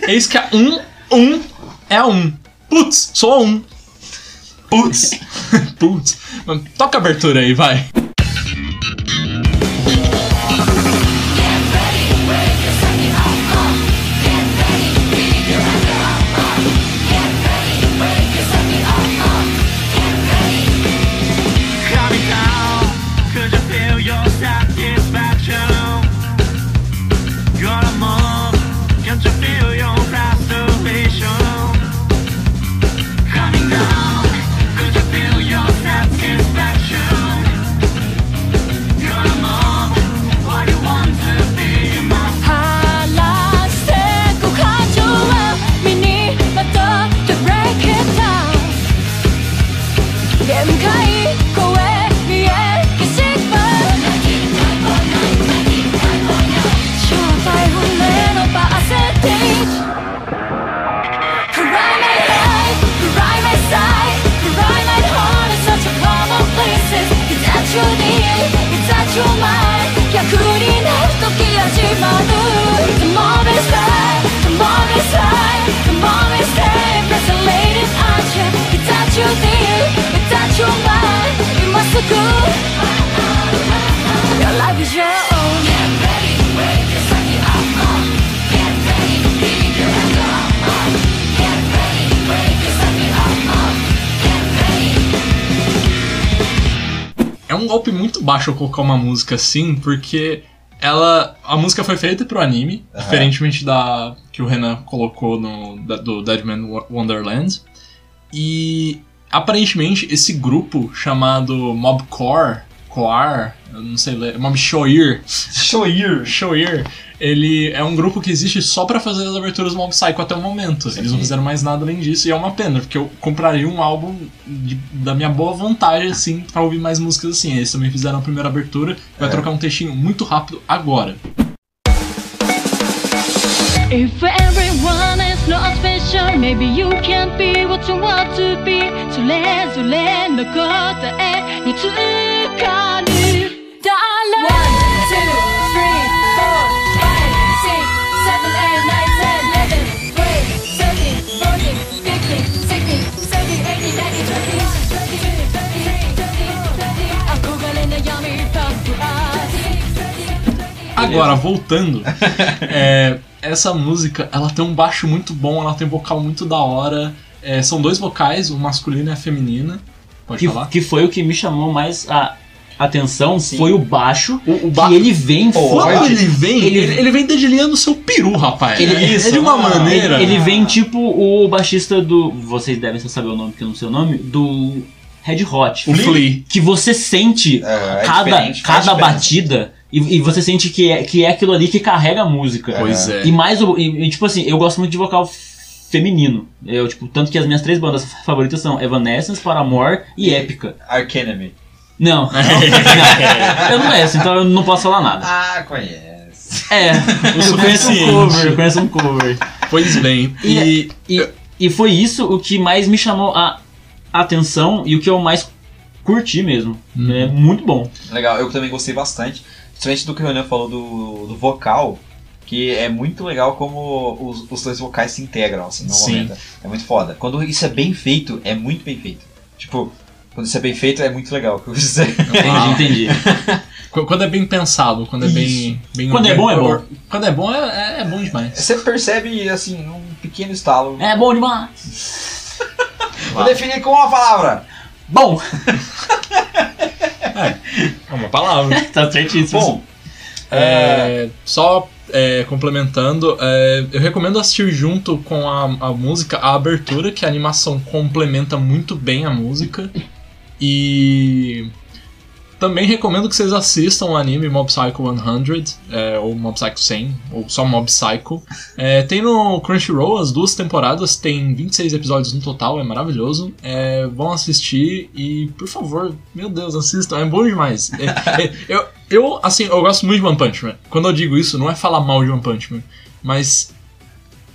Eis que a 1, 1 é a 1. Putz, sou a 1. Putz. Putz. Toca a abertura aí, vai. Eu colocar uma música assim, porque ela. A música foi feita pro anime, Aham. diferentemente da que o Renan colocou no da- do Deadman Wonderland. E aparentemente esse grupo chamado Mobcore, Coar, eu não sei ler, Mob Shoir. Shoir. Shoir. Ele é um grupo que existe só pra fazer as aberturas do Mob Psycho até o momento. Eles não fizeram mais nada além disso e é uma pena, porque eu compraria um álbum de- da minha boa vontade, assim, pra ouvir mais músicas assim. Eles também fizeram a primeira abertura. Vai É. trocar um textinho muito rápido agora. If everyone is not special, maybe you can't be what you want to be. それぞれの答えにつか Agora, voltando, é, essa música ela tem um baixo muito bom, ela tem um vocal muito da hora. É, são dois vocais, o masculino e a feminina. Pode Que, falar? que foi o que me chamou mais a atenção, foi o baixo, ba- que ele vem forte. ele vem, ele, ele vem dedilhando o seu peru, rapaz. Ele, é, é de uma maneira. Ele, ele vem tipo o baixista do. Vocês devem saber o nome, porque eu não sei o nome. Do Red Hot. O Flea. Que você sente é cada, faz cada diferença. batida. E, e você sente que é, que é aquilo ali que carrega a música. Pois é. E mais o. E, e, tipo assim, eu gosto muito de vocal feminino. Eu, tipo, tanto que as minhas três bandas favoritas são Evanescence, Paramore e Épica. Arcanemy. Não, não, não. Eu não conheço, então eu não posso falar nada. Ah, conhece. É, eu conheço um cover, eu conheço um cover. Pois bem, E, e, e foi isso o que mais me chamou a atenção e o que eu mais curti mesmo. É muito bom. Legal, eu também gostei bastante. Principalmente do que o Renan falou do, do vocal, que é muito legal como os, os dois vocais se integram, assim, no Sim. momento. É muito foda. Quando isso é bem feito, é muito bem feito. Tipo, quando isso é bem feito, é muito legal. o que eu quis dizer. Entendi. Qu- Quando é bem pensado, quando é bem, bem. Quando é bom, é bom. Quando é bom, é, é- é bom demais. Você percebe, assim, um pequeno estalo. É bom demais. Vou definir com uma palavra. Bom. É uma palavra. tá certíssimo. Bom, É, só é, complementando, é, eu recomendo assistir junto com a, a música a abertura, que a animação complementa muito bem a música. E também recomendo que vocês assistam o anime Mob Psycho 100, é, ou Mob Psycho 100, ou só Mob Psycho. É, tem no Crunchyroll as duas temporadas, tem 26 episódios no total, é maravilhoso. É, vão assistir e, por favor, meu Deus, assistam, é bom demais. É, é, eu, eu, assim, eu gosto muito de One Punch Man. Quando eu digo isso, não é falar mal de One Punch Man, mas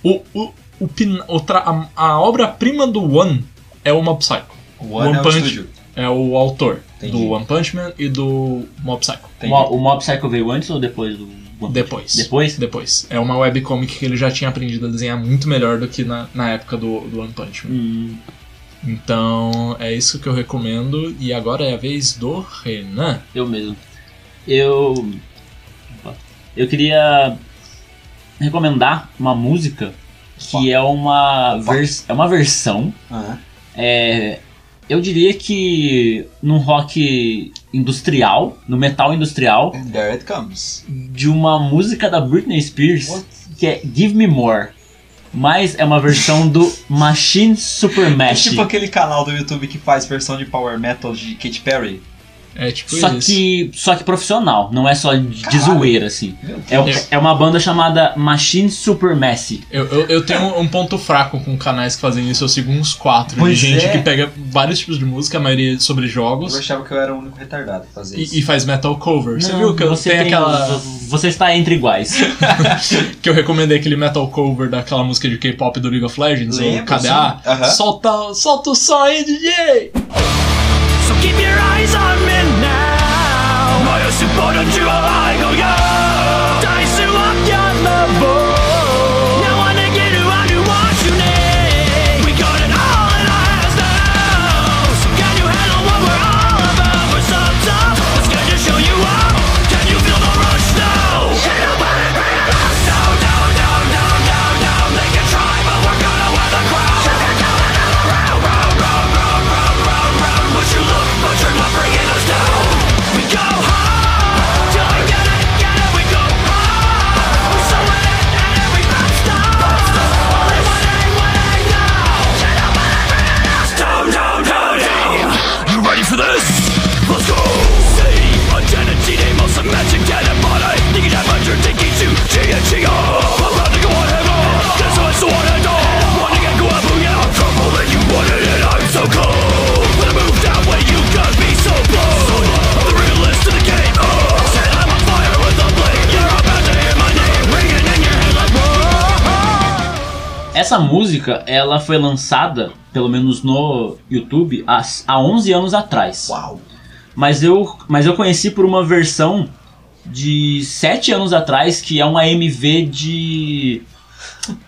o, o, o, pin- o tra- a, a obra-prima do One é o Mob Psycho. O One é estúdio. é o autor Entendi. do One Punch Man e do Mob Psycho. O, Mo- o Mob Psycho veio antes ou depois do. One Punch? Depois. Depois? Depois. É uma webcomic que ele já tinha aprendido a desenhar muito melhor do que na, na época do, do One Punch Man. Hum. Então é isso que eu recomendo. E agora é a vez do Renan. Eu mesmo. Eu. Eu queria recomendar uma música que é uma, vers... é uma versão. Ah, É, eu diria que num rock industrial, no metal industrial, And there it comes. de uma música da Britney Spears que é Give Me More. Mas é uma versão do Machine Super É Mash. tipo aquele canal do YouTube que faz versão de power metal de Katy Perry. É tipo Só isso. que, só que profissional, não é só de, Caralho. zoeira, assim. É, é uma banda chamada Machine Super Massy. Eu, eu, eu tenho um ponto fraco com canais que fazem isso. Eu sigo uns quatro Pois de gente é. que pega vários tipos de música, a maioria sobre Eu jogos, achava que eu era o único retardado que fazia isso. e, e faz metal cover. Você Não, viu que eu você tenho tem- aquela. Você está entre iguais. que eu recomendei aquele metal cover daquela música de K-pop do League of Legends, Lembro, o KDA. Solta, solta o som aí, DJ! So keep your eyes on me now 迷うしぼるじは愛が Essa música, ela foi lançada, pelo menos no YouTube, há, há 11 anos atrás. Uau! Mas eu, mas eu conheci por uma versão de 7 anos atrás, que é uma MV de...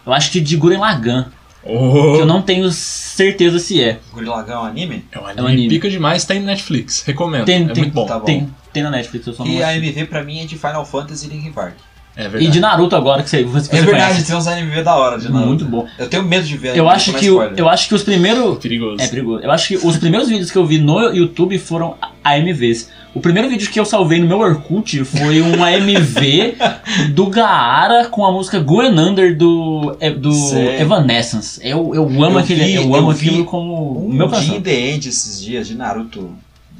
Eu acho que de Guren Lagann. Oh. Que eu não tenho certeza se é. Gurren Lagann é um anime? É um É um anime, anime. pica demais, tem Netflix, recomendo. Tem, é tem, muito bom. tá bom. Tem, tem na Netflix, eu só não E a. MV pra mim é de Final Fantasy e Linkin Park. É E verdade. de Naruto agora, que você, você É verdade, conhece. tem uns MV da hora de Naruto. Muito bom. Eu tenho medo de ver Eu anime, acho, que, o- eu acho que os primeiros... Perigoso. É perigoso. Eu acho que os primeiros vídeos que eu vi no YouTube foram AMVs. O primeiro vídeo que eu salvei no meu Orkut foi um AMV do Gaara com a música Going Under do, é, do Sei. Evanescence. Eu, eu amo, Eu aquele, vi- eu amo eu aquilo como Um meu dia coração. the End esses dias de Naruto.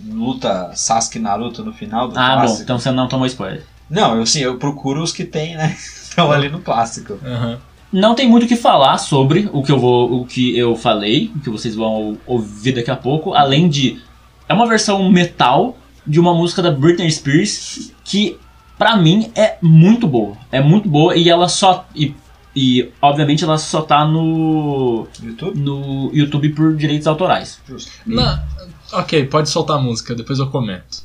Luta Sasuke e Naruto no final do Ah, bom, clássico. então você não tomou spoiler. Não, eu sim, eu procuro os que tem, né? Estão ali no clássico. Aham. Não tem muito o que falar sobre o que eu vou, o que eu falei, o que vocês vão ouvir daqui a pouco, além de é uma versão metal de uma música da Britney Spears que pra mim é muito boa. É muito boa e ela só e, e obviamente ela só tá no YouTube? no YouTube por direitos autorais. Justo. Na- Ok, pode soltar a música, depois eu comento.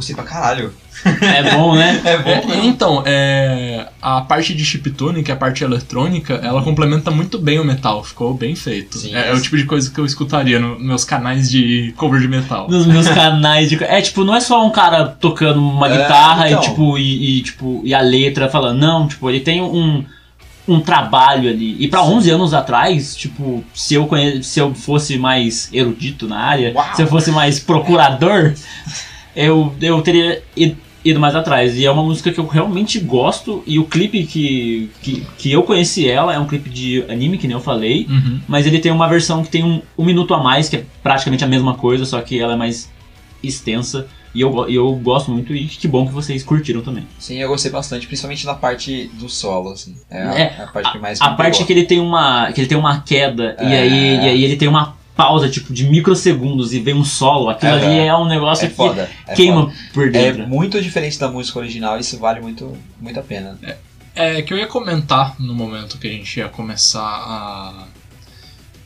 Gostei pra caralho. É bom, né? É bom. É, mesmo. então, é, a parte de chiptune, que é a parte eletrônica, ela complementa muito bem o metal, ficou bem feito. Sim, é, é o tipo de coisa que eu escutaria nos meus canais de cover de metal. Nos meus canais de. É, tipo, não é só um cara tocando uma É, guitarra então. e, tipo, e, e, tipo, e a letra falando. Não, tipo, ele tem um, um trabalho ali. E pra 11 anos atrás, tipo, se eu, conhe... se eu fosse mais erudito na área, Uau. se eu fosse mais procurador, eu, eu teria ido, mais atrás. E é uma música que eu realmente gosto. E o clipe que, que, que eu conheci ela é um clipe de anime, que nem eu falei. Uhum. Mas ele tem uma versão que tem um, um minuto a mais, que é praticamente a mesma coisa, só que ela é mais extensa. E eu, e eu gosto muito, e que bom que vocês curtiram também. Sim, eu gostei bastante, principalmente na parte do solo, assim. É, a- É, a, parte que mais A me parte pegou. que ele tem uma. que ele tem uma queda e, É. aí, e aí ele tem uma pausa, tipo, de microsegundos e vem um solo, aquilo Aham. ali é um negócio É que foda, é queima foda. por É dentro. muito diferente da música original e isso vale muito, muito a pena. É que eu ia comentar no momento que a gente ia começar a,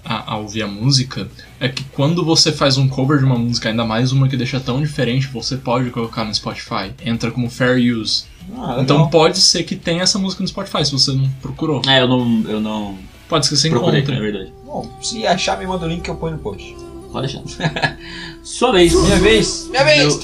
a, a ouvir a música, é que quando você faz um cover de uma música, ainda mais uma que deixa tão diferente, você pode colocar no Spotify. Entra como fair use. Ah. Então pode ser que tenha essa música no Spotify, se você não procurou. É, eu não. Eu não Pode ser que você procurei, encontre. é verdade. Bom, se achar, me manda o link que eu ponho no post. Pode deixar. Sua vez. Minha vez! Minha vez!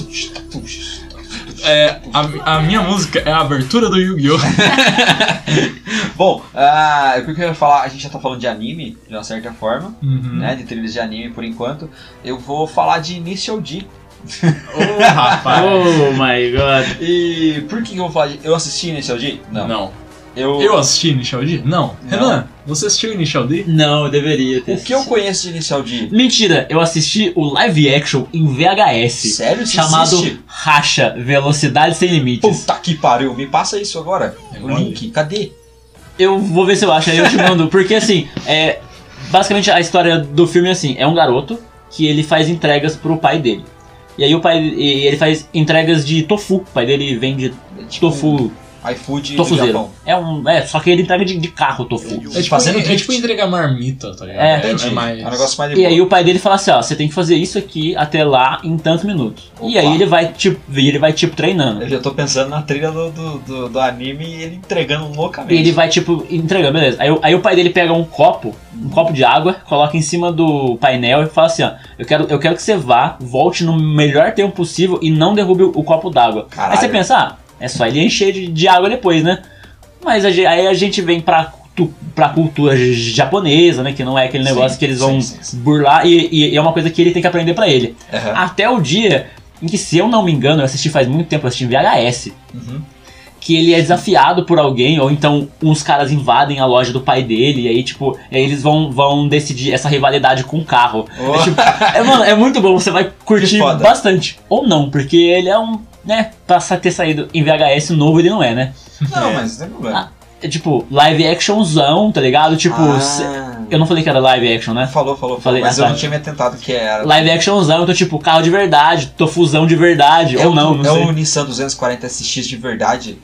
É, a, a minha música é a abertura do Yu-Gi-Oh! Bom, ah, o que eu ia falar, a gente já tá falando de anime, de uma certa forma, Uhum. né? De trilhas de anime por enquanto. Eu vou falar de Initial D. Ô, rapaz! Oh my god. E por que que eu vou falar de. Eu assisti Initial D? Não. Não. Eu, Eu assisti Initial D? Não. Não. Renan, você assistiu Initial D? Não, eu deveria ter. O que eu conheço de Initial D? Mentira, eu assisti o live action em VHS. Sério? Chamado existe? Racha Velocidade Sem Limites. Puta que pariu, me passa isso agora. O Olha. link, cadê? Eu vou ver se eu acho, aí eu te mando. Porque assim, é. Basicamente a história do filme é assim: é um garoto que ele faz entregas pro pai dele. E aí o pai. Ele faz entregas de tofu. O pai dele vende Tipo, tofu. iFood do. Japão. É um. É, só que ele entrega de, de carro tofu. É tipo, Fazendo é drift. tipo entregar marmita, tá ligado? É. Entendi. mais... É um negócio mais de E boa. aí o pai dele fala assim, ó, você tem que fazer isso aqui até lá em tantos minutos. E Opa. aí ele vai, tipo, e ele vai, tipo, treinando. Eu já tô pensando na trilha do, do, do, do anime e ele entregando loucamente. E ele vai, tipo, entregando, beleza. Aí, o- aí o pai dele pega um copo, um copo de água, coloca em cima do painel e fala assim, ó, eu quero, eu quero que você vá, volte no melhor tempo possível e não derrube o, o copo d'água. Aí você pensa, ah, é só ele encher de, de água depois, né? Mas a aí a gente vem pra, pra cultura japonesa, né? Que não é aquele Sim, negócio que eles sim, vão sim, sim. burlar e, e é uma coisa que ele tem que aprender pra ele. Aham. Até o dia em que, se eu não me engano, eu assisti faz muito tempo, eu assisti em VHS. Uhum. Que ele é desafiado por alguém, ou então uns caras invadem a loja do pai dele, e aí, tipo, aí eles vão, vão decidir essa rivalidade com o carro. Oh. É, tipo, é, mano, é muito bom, você vai curtir bastante. Ou não, porque ele é um, né, pra sa- ter saído em VHS novo, ele não é, né? Não, mas não tem problema. Ah, É tipo, live actionzão, tá ligado? Tipo, se- Ah. eu não falei que era live action, né? Falou, falou, falou. Falei, mas ah, eu tá. não tinha me atentado que era. Live actionzão, então, tipo, carro de verdade, tofuzão de verdade, é ou o, não, não é sei. o Nissan 240 SX de verdade.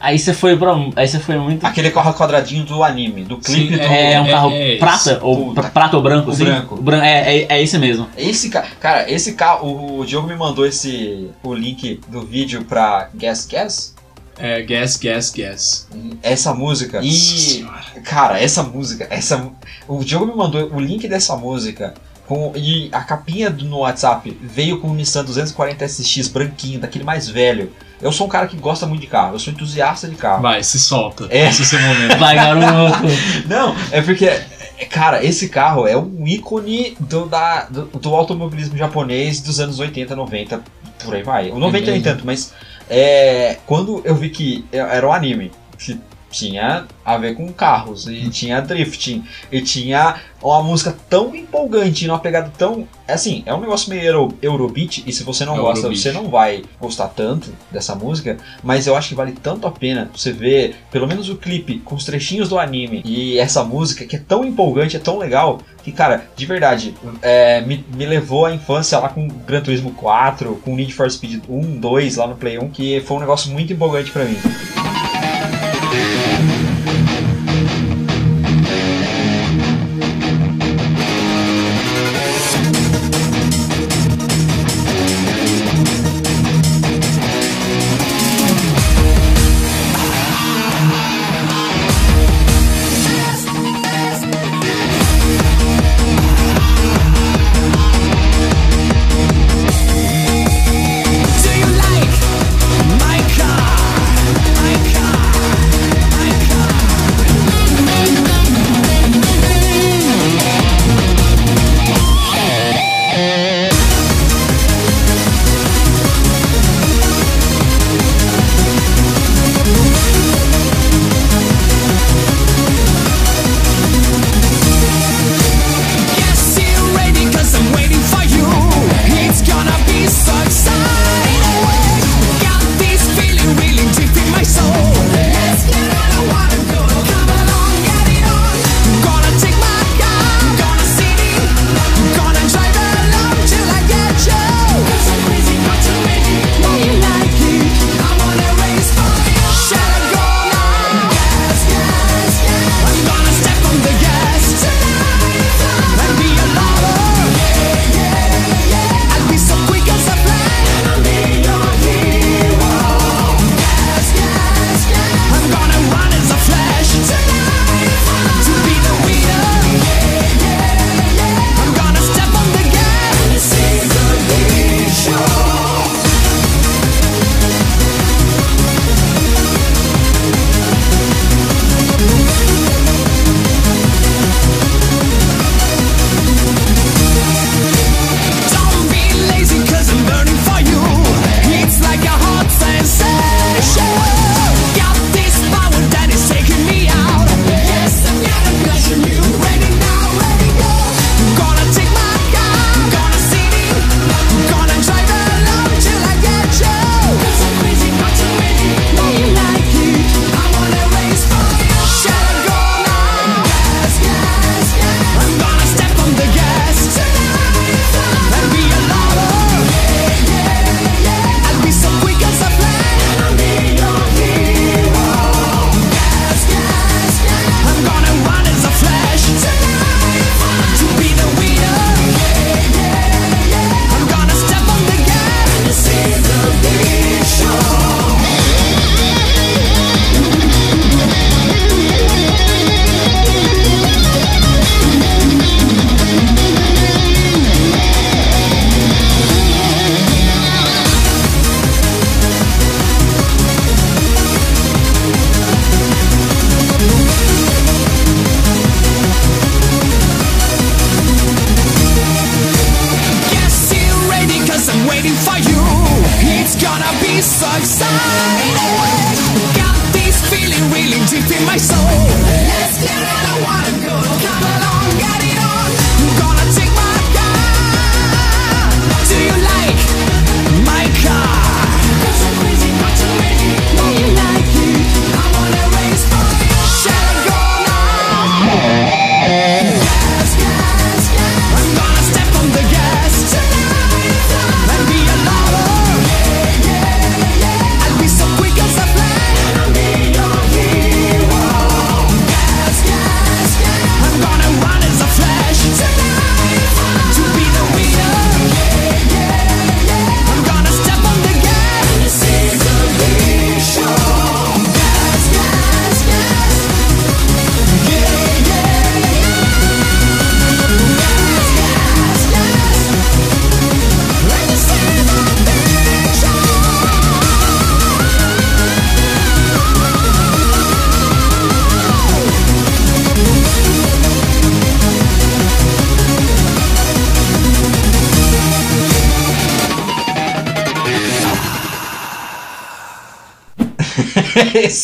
Aí você foi pra. Aí você foi muito. Aquele carro quadradinho do anime, do clipe Sim, do. É, um é- carro é esse. prata, ou Puta. pra- prata ou branco, O assim? branco. O bran- é, é, é esse mesmo. Esse ca... cara, esse carro, o, Diogo me mandou esse o link do vídeo pra Guess Guess, É, guess, guess, guess. essa música. E cara, essa música, essa o Diogo me mandou o link dessa música com e a capinha do- no WhatsApp veio com o Nissan 240 SX branquinho, daquele mais velho. Eu sou um cara que gosta muito de carro, eu sou entusiasta de carro. Vai, se solta. É. Esse é o seu momento. Vai, garoto. Não, é porque, é, cara, esse carro é um ícone do, da, do, do automobilismo japonês dos anos 80, 90, por aí vai. O 90 nem mesmo? tanto, mas é, quando eu vi que era um anime que tinha a ver com carros, e tinha drifting, e tinha uma música tão empolgante, numa pegada tão. Assim, é um negócio meio euro, Eurobeat, e se você não gosta, Eurobeat. você não vai gostar tanto dessa música, mas eu acho que vale tanto a pena você ver pelo menos o clipe com os trechinhos do anime e essa música que é tão empolgante, é tão legal, que cara, de verdade, é, me, me levou à infância lá com Gran Turismo 4, com Need for Speed 1, 2 lá no Play 1, que foi um negócio muito empolgante pra mim.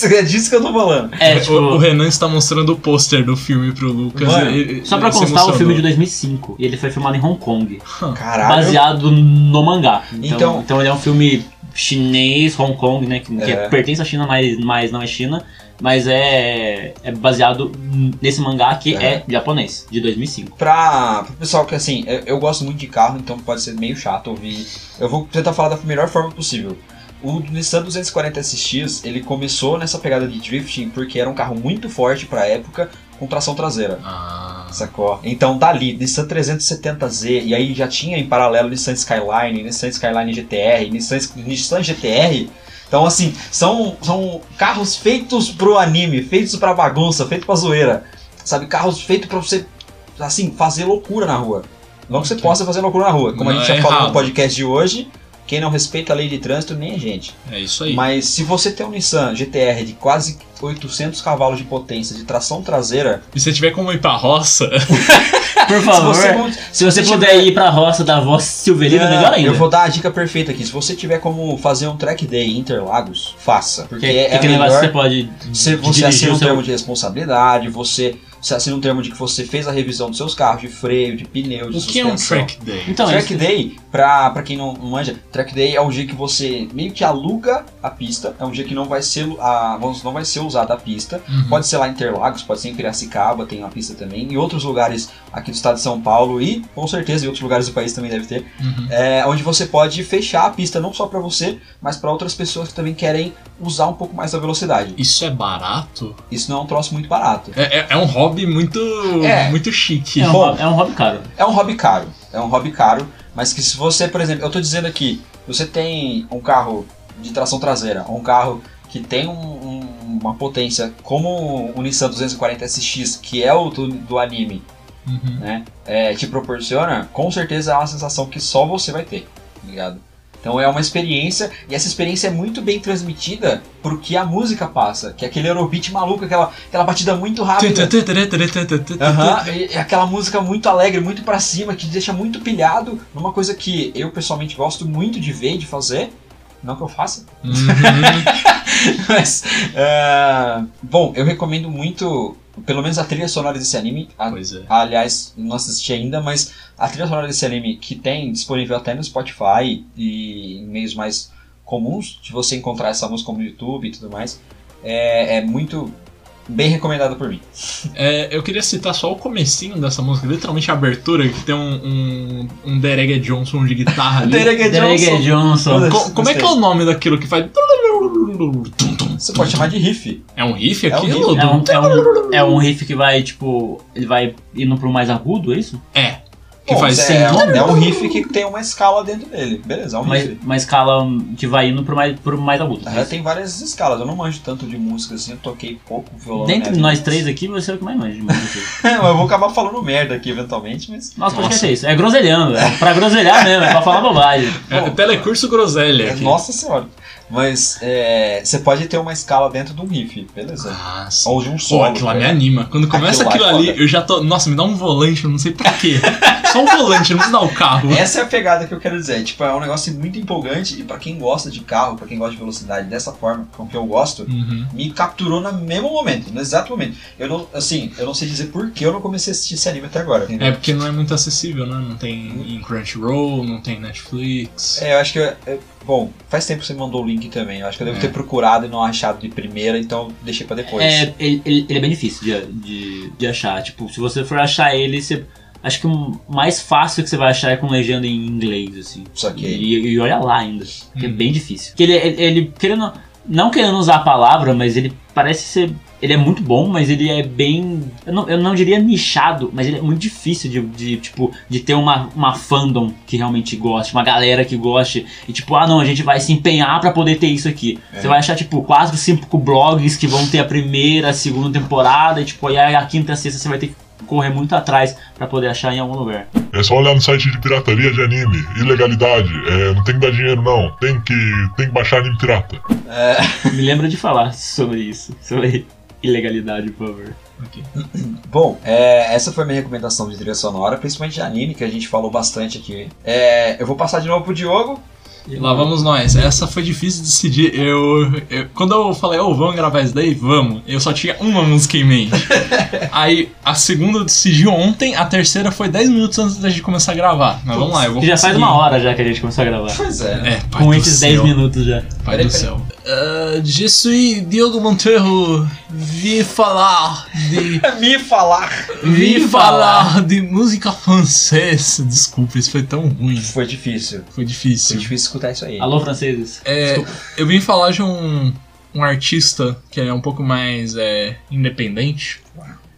Isso é disso que eu tô falando. É, tipo, O, o Renan está mostrando o pôster do filme pro Lucas. Mano, e- e- só pra constar, o filme é de emocionou. 2005. E ele foi filmado em Hong Kong. Caralho. Baseado no mangá. Então, Então- então, ele é um filme chinês, Hong Kong, né? Que, que É. pertence à China, mas, mas não é China. Mas é, é baseado nesse mangá que É. é, japonês, de 2005. Pra, pro pessoal que assim, eu, eu gosto muito de carro, então pode ser meio chato ouvir. Eu vou tentar falar da melhor forma possível. O Nissan 240 SX, ele começou nessa pegada de drifting porque era um carro muito forte pra época, com tração traseira. Ah, Sacou? Então dali, Nissan 370Z, e aí já tinha em paralelo Nissan Skyline, Nissan Skyline GTR, Nissan, Nissan GTR. Então assim, são, são carros feitos pro anime, feitos pra bagunça, feitos pra zoeira. Sabe, carros feitos pra você, assim, fazer loucura na rua. Não que você possa fazer loucura na rua. Como a Não, gente é já falou errado. no podcast de hoje, quem não respeita a lei de trânsito nem a gente. é isso aí. Mas se você tem um Nissan GTR de quase 800 cavalos de potência, de tração traseira, E se tiver como ir pra roça, Por favor, você se você, se você puder tiver- ir pra roça da voz Silverina, É, melhor ainda. Eu vou dar a dica perfeita aqui. Se você tiver como fazer um track day em Interlagos, faça. Porque Que, é que, melhor. você pode Você, di- você o um termo de responsabilidade, você, você assina um termo de que você fez a revisão dos seus carros, de freio, de pneu, de o que é um suspensão. track day? Então, track isso- day, pra, pra quem não não manja, track day é um dia que você meio que aluga a pista, é um dia que não vai ser, a, vamos- não vai ser usada a pista. Uhum. Pode ser lá em Interlagos, pode ser em Piracicaba, tem uma pista também. Em outros lugares aqui do estado de São Paulo e com certeza em outros lugares do país também deve ter. Uhum. É, onde você pode fechar a pista não só pra você, mas pra outras pessoas que também querem usar um pouco mais da velocidade. Isso é barato? Isso não é um troço muito barato. É, é- é um hobby muito, É. muito chique. É um, Bom. hobby- é um hobby caro. É um hobby caro. É um hobby caro, mas que se você, por exemplo, eu tô dizendo aqui, você tem um carro de tração traseira, um carro que tem um- um- uma potência como o Nissan 240 SX, que é o do, do anime, Uhum. né? É, te proporciona, com certeza é uma sensação que só você vai ter, tá ligado? Então é uma experiência, e essa experiência é muito bem transmitida pro que a música passa, que é aquele Eurobeat maluco, aquela, aquela batida muito rápida. E e aquela música muito alegre, muito pra cima, que deixa muito pilhado numa coisa que eu pessoalmente gosto muito de ver e de fazer. Não que eu faça. Uhum. Mas, é, bom, eu recomendo muito, pelo menos a trilha sonora desse anime. A- Pois é. aliás, não assisti ainda, mas a trilha sonora desse anime, que tem disponível até no Spotify e em meios mais comuns de você encontrar essa música como no YouTube e tudo mais, é, é muito bem recomendada por mim. É, eu queria citar só o comecinho dessa música, literalmente a abertura, que tem um, um, um Derek Johnson de guitarra ali. Derek Johnson. Olha, Co- como é que é o nome daquilo que faz. Você pode chamar de riff. É um riff É um aquilo? riff. É um, é, um, é um riff que vai, tipo, ele vai indo pro mais agudo, é isso? É. Que Bom, faz. é, é um riff que tem uma escala dentro dele. Beleza, é um Uma, riff. uma escala que vai indo pro mais, pro mais agudo. Verdade, tem várias escalas. Eu não manjo tanto de música assim, eu toquei pouco violão. Dentre minha nós três aqui, você é o que mais manja de música. eu vou acabar falando merda aqui eventualmente, mas. Nossa, podcast é isso. É groselhando. É pra groselhar mesmo, é pra falar bobagem. É, telecurso groselha É, aqui. nossa senhora. Mas é, você pode ter uma escala dentro de um riff, beleza? Ah, sim. Ou de um Pô, solo. aquilo lá me né? anima. Quando começa Aquilo aquilo, é ali, foda. eu já tô. Nossa, me dá um volante, eu não sei pra quê. Só um volante, não precisa dar o carro. Essa é a pegada que eu quero dizer. Tipo, é um negócio muito empolgante e pra quem gosta de carro, pra quem gosta de velocidade dessa forma, com que eu gosto, Uhum. me capturou no mesmo momento, no exato momento. Eu não, assim, eu não sei dizer por que eu não comecei a assistir esse anime até agora. entendeu? É porque não é muito acessível, né? Não tem em Crunchyroll, não tem Netflix. É, eu acho que. eu- eu- bom, faz tempo que você me mandou o link também. Eu acho que eu devo É. ter procurado e não achado de primeira, então deixei pra depois. É, ele, ele- ele é bem difícil de, de, de achar. Tipo, se você for achar ele, você. Acho que o mais fácil que você vai achar é com legenda em inglês, assim. Só que. E, e olha lá ainda. Que é Hum. bem difícil. Que ele, ele, ele querendo. Não querendo usar a palavra, mas ele parece ser. Ele é muito bom, mas ele é bem. Eu não, eu não diria nichado, mas ele é muito difícil de, de, tipo, de ter uma, uma fandom que realmente goste, uma galera que goste. E tipo, ah não, a gente vai se empenhar pra poder ter isso aqui. É. Você vai achar, tipo, quatro, cinco blogs que vão ter a primeira, a segunda temporada, e tipo, aí a quinta e a sexta você vai ter que correr muito atrás pra poder achar em algum lugar. É só olhar no site de pirataria de anime. Ilegalidade. É, não tem que dar dinheiro, não. Tem que, tem que baixar anime pirata. É, Me lembra de falar sobre isso, sobre ilegalidade, por favor. Ok. Bom, é, essa foi a minha recomendação de trilha sonora, principalmente de anime, que a gente falou bastante aqui. É, eu vou passar de novo pro Diogo. Lá vamos nós. Essa foi difícil de decidir. Eu, eu- quando eu falei, ô, vamos gravar isso daí? Vamos. Eu só tinha uma música em mente. Aí a segunda eu decidi ontem, a terceira foi 10 minutos antes da gente começar a gravar. Mas vamos lá, eu vou já faz conseguir. uma hora já que a gente começou a gravar. Pois é. É, pai Com do esses céu. 10 minutos já. Pai do céu. Uh, je suis Diogo Monteiro. Vi falar de. Me falar. Vi falar de música francesa. Desculpa, isso foi tão ruim. Foi difícil. Foi difícil. Foi difícil escutar isso aí. Alô, franceses. É, eu vim falar de um, um artista que é um pouco mais é, independente.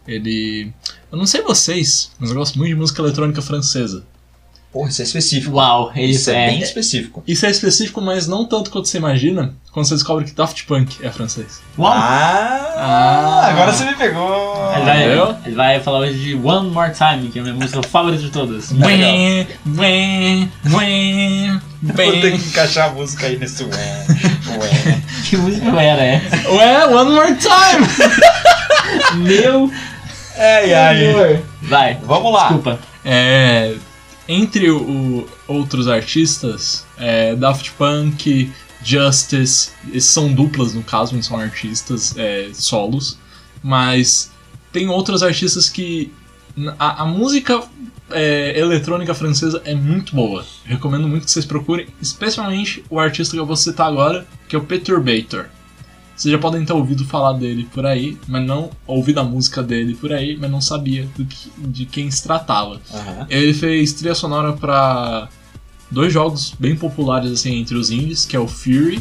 Ele. Eu não sei vocês, mas eu gosto muito de música eletrônica francesa. Porra, isso é específico. Uau, ele Isso é é. bem específico. Isso é específico, mas não tanto quanto você imagina quando você descobre que Daft Punk é francês. Uau! Ah, Ah. agora você me pegou. Ele vai, ele vai falar hoje de One More Time, que é a minha música favorita de todas. Ué, ué, ué, Vou ter que encaixar a música aí nesse ué. Ué. Que música era essa? Ué, one more time! Meu Ai, ai. amor. Vai, Vamos lá. desculpa. É, entre o, outros artistas, é, Daft Punk, Justice, são duplas no caso, não são artistas é, solos, mas tem outros artistas que a, a música é, eletrônica francesa é muito boa. Recomendo muito que vocês procurem, especialmente o artista que eu vou citar agora, que é o Perturbator. Vocês já podem ter ouvido falar dele por aí, mas não ouvido a música dele por aí, mas não sabia do que- de quem se tratava. Aham. Ele fez trilha sonora pra dois jogos bem populares assim entre os indies, que é o Fury,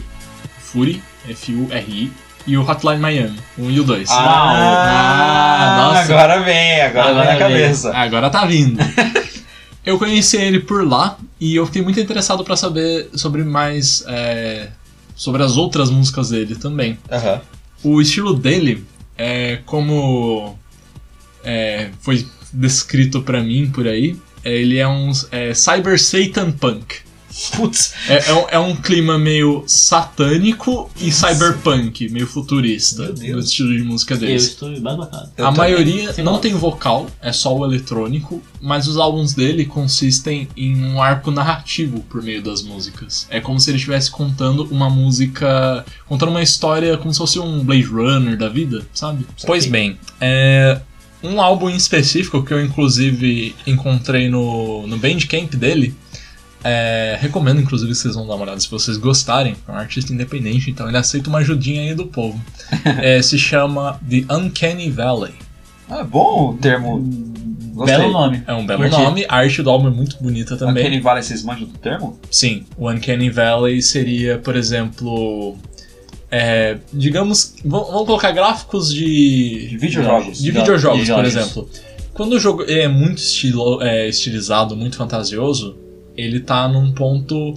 Fury, F-U-R-I, e o Hotline Miami, o 1 e o 2. Ah, nossa. agora vem, agora, Agora vem na vem. cabeça. Agora tá vindo. eu conheci ele por lá e eu fiquei muito interessado pra saber sobre mais. é, sobre as outras músicas dele também. Aham. O estilo dele é como é, foi descrito pra mim por aí. é, Ele é um é, Cyber Satan Punk. Putz. É, é um, é um clima meio satânico e cyberpunk, meio futurista, no estilo de música Eu deles. estou embasbacado. Eu a maioria não tem vocal, é só o eletrônico, mas os álbuns dele consistem em um arco narrativo por meio das músicas. É como se ele estivesse contando uma música. contando uma história como se fosse um Blade Runner da vida, sabe? Pois bem, é. Um álbum em específico que eu inclusive encontrei no, no Bandcamp dele. É, recomendo, inclusive, que vocês vão dar uma olhada se vocês gostarem. É um artista independente, então ele aceita uma ajudinha aí do povo. É, se chama The Uncanny Valley. Ah, bom o termo. Gostei. Belo nome. É um belo Curti. nome, a arte do álbum é muito bonita também. Aquele vale, vocês manjam do termo? Sim, o Uncanny Valley seria, por exemplo. é, digamos. Vamos vamos colocar gráficos de. De videojogos. De videojogos, De por jogos. exemplo. Quando o jogo é muito estilo, é, estilizado, muito fantasioso, ele tá num ponto.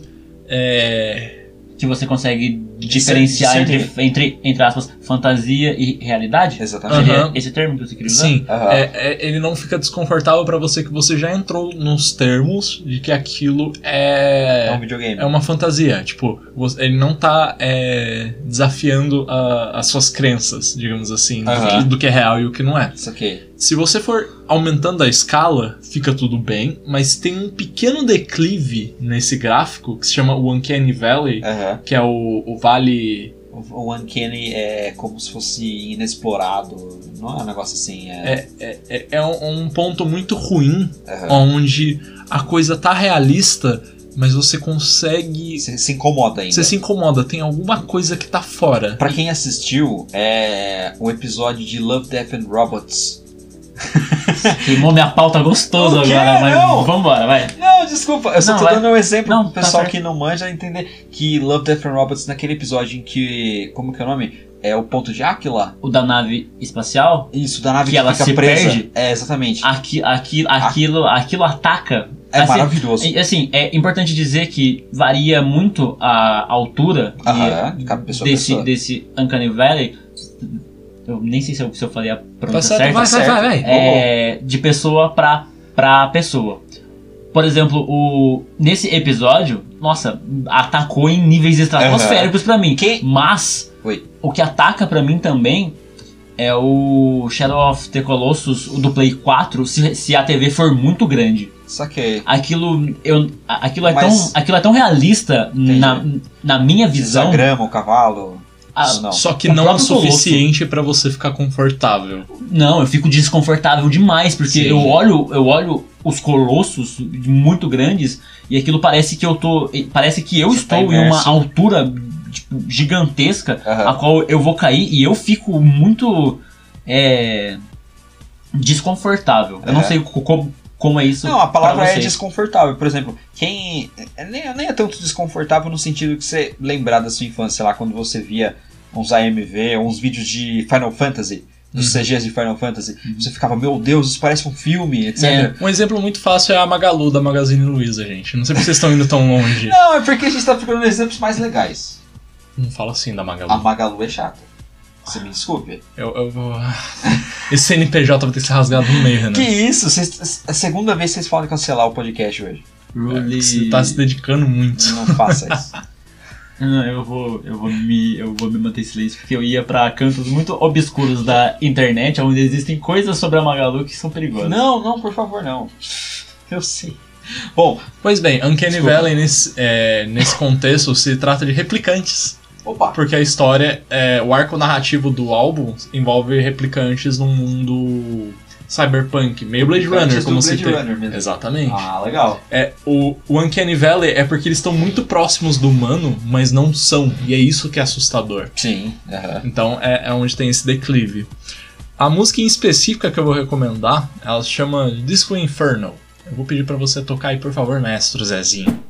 É, Que você consegue diferenciar entre, entre, entre aspas, fantasia e realidade? Exatamente. Seria Aham. esse termo que você queria usar? Sim, Aham. é- é- ele não fica desconfortável pra você que você já entrou nos termos de que aquilo é. É um videogame. É uma fantasia, tipo, você- ele não tá é, desafiando a- as suas crenças, digamos assim, do, Aham. que, do que é real e o que não é. Isso aqui. Se você for aumentando a escala, fica tudo bem, mas tem um pequeno declive nesse gráfico que se chama o Uncanny Valley, que é o, o vale. O, Uncanny é como se fosse inexplorado. Não é um negócio assim. É. É, é, é um, um ponto muito ruim, Aham. onde a coisa tá realista, mas você consegue. Você se incomoda ainda. Você se incomoda, tem alguma coisa que tá fora. Pra quem assistiu, é o episódio de Love, Death and Robots. Queimou minha pauta gostoso agora, mas Não. vambora, vai. Não, desculpa, eu só Não, tô vai. dando um exemplo Não, pro tá pessoal certo. que não manja entender que Love, Death and Robots, naquele episódio em que. Como que é o nome? É o ponto de Aquila? O da nave espacial, Isso, da nave Que que, ela se presa. perde? É, exatamente. aqui, aqui, aquilo, aquilo ataca. é assim, maravilhoso. Assim, é importante dizer que varia muito a altura Aham, de cada pessoa desse, pessoa. desse Uncanny Valley. Eu nem sei se eu, se eu falei a Tá pronúncia certo, certa. vai, vai, vai, vai. é, de pessoa pra, pra pessoa. Por exemplo, o, nesse episódio, nossa, atacou em níveis estratosféricos pra mim. Quem- Mas Oi. o que ataca pra mim também é o Shadow of the Colossus, o do Play 4, se, se a TV for muito grande. Saquei. Aquilo, eu, aquilo, é, Mas- tão, aquilo é tão realista na, na minha visão. Desagrama o cavalo. Ah, não. Só que O não é o próprio Colosso. suficiente pra você ficar confortável. Não, eu fico desconfortável demais, porque Sim. eu olho, eu olho os colossos muito grandes e aquilo parece que eu tô. Parece que eu Você tá estou em uma altura tipo, gigantesca, Aham. a qual eu vou cair e eu fico muito. É, desconfortável. Eu não É. sei co- como, como é isso. Não, a palavra é desconfortável. Por exemplo, quem. Nem, nem é tanto desconfortável no sentido que você lembrar da sua infância, lá, quando você via uns AMV, uns vídeos de Final Fantasy, dos Uhum. CGs de Final Fantasy, você ficava, meu Deus, isso parece um filme, etc. É. Um exemplo muito fácil é a Magalu da Magazine Luiza, gente. Não sei porque vocês estão indo tão longe. Não, é porque a gente tá procurando exemplos mais legais. Não fala assim da Magalu. A Magalu é chata. Você me desculpe. Eu, eu vou. Esse CNPJ vai ter que ser rasgado no meio, Renan. Que isso? Vocês- é a segunda vez que vocês podem cancelar o podcast hoje. Really- Você tá se dedicando muito. Não faça isso. Não, eu vou, eu vou me, eu vou me manter em silêncio porque eu ia pra cantos muito obscuros da internet, onde existem coisas sobre a Magalu que são perigosas. não, não, por favor, não. Eu sei. Bom, Pois bem, Uncanny Desculpa. Valley nesse, é, nesse contexto se trata de replicantes. Opa. Porque a história, é, o arco narrativo do álbum envolve replicantes num mundo cyberpunk, meio Blade Runner, como Blade. Runner mesmo. Exatamente. Ah, legal. É, o, o Uncanny Valley é porque eles estão muito próximos do humano, mas não são. E é isso que é assustador. Sim. aham. Então é, é onde tem esse declive. A música em específica que eu vou recomendar, ela se chama Disco Infernal. Eu vou pedir pra você tocar aí, por favor, mestre Zezinho.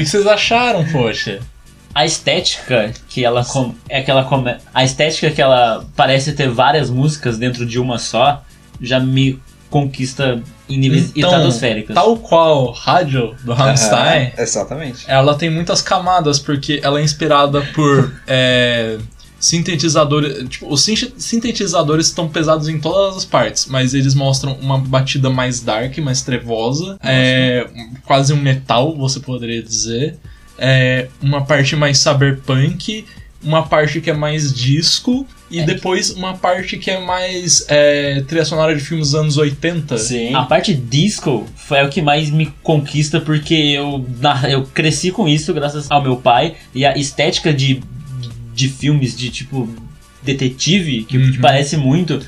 Que, que vocês acharam, poxa? A estética que ela com- é que ela come, a estética que ela parece ter várias músicas dentro de uma só já me conquista em níveis Então, estratosféricos. Tal qual Rádio do Rammstein, Aham, exatamente. ela tem muitas camadas, porque ela é inspirada por é, sintetizadores. Tipo, os sin- sintetizadores estão pesados em todas as partes, mas eles mostram uma batida mais dark, mais trevosa, é, quase um metal, você poderia dizer. É, uma parte mais cyberpunk, uma parte que é mais disco. E depois uma parte que é mais é, trilha sonora de filmes dos anos 80. Sim. A parte disco foi o que mais me conquista porque eu, na- eu cresci com isso graças ao meu pai e a estética de, de filmes de tipo detetive, que, que parece muito.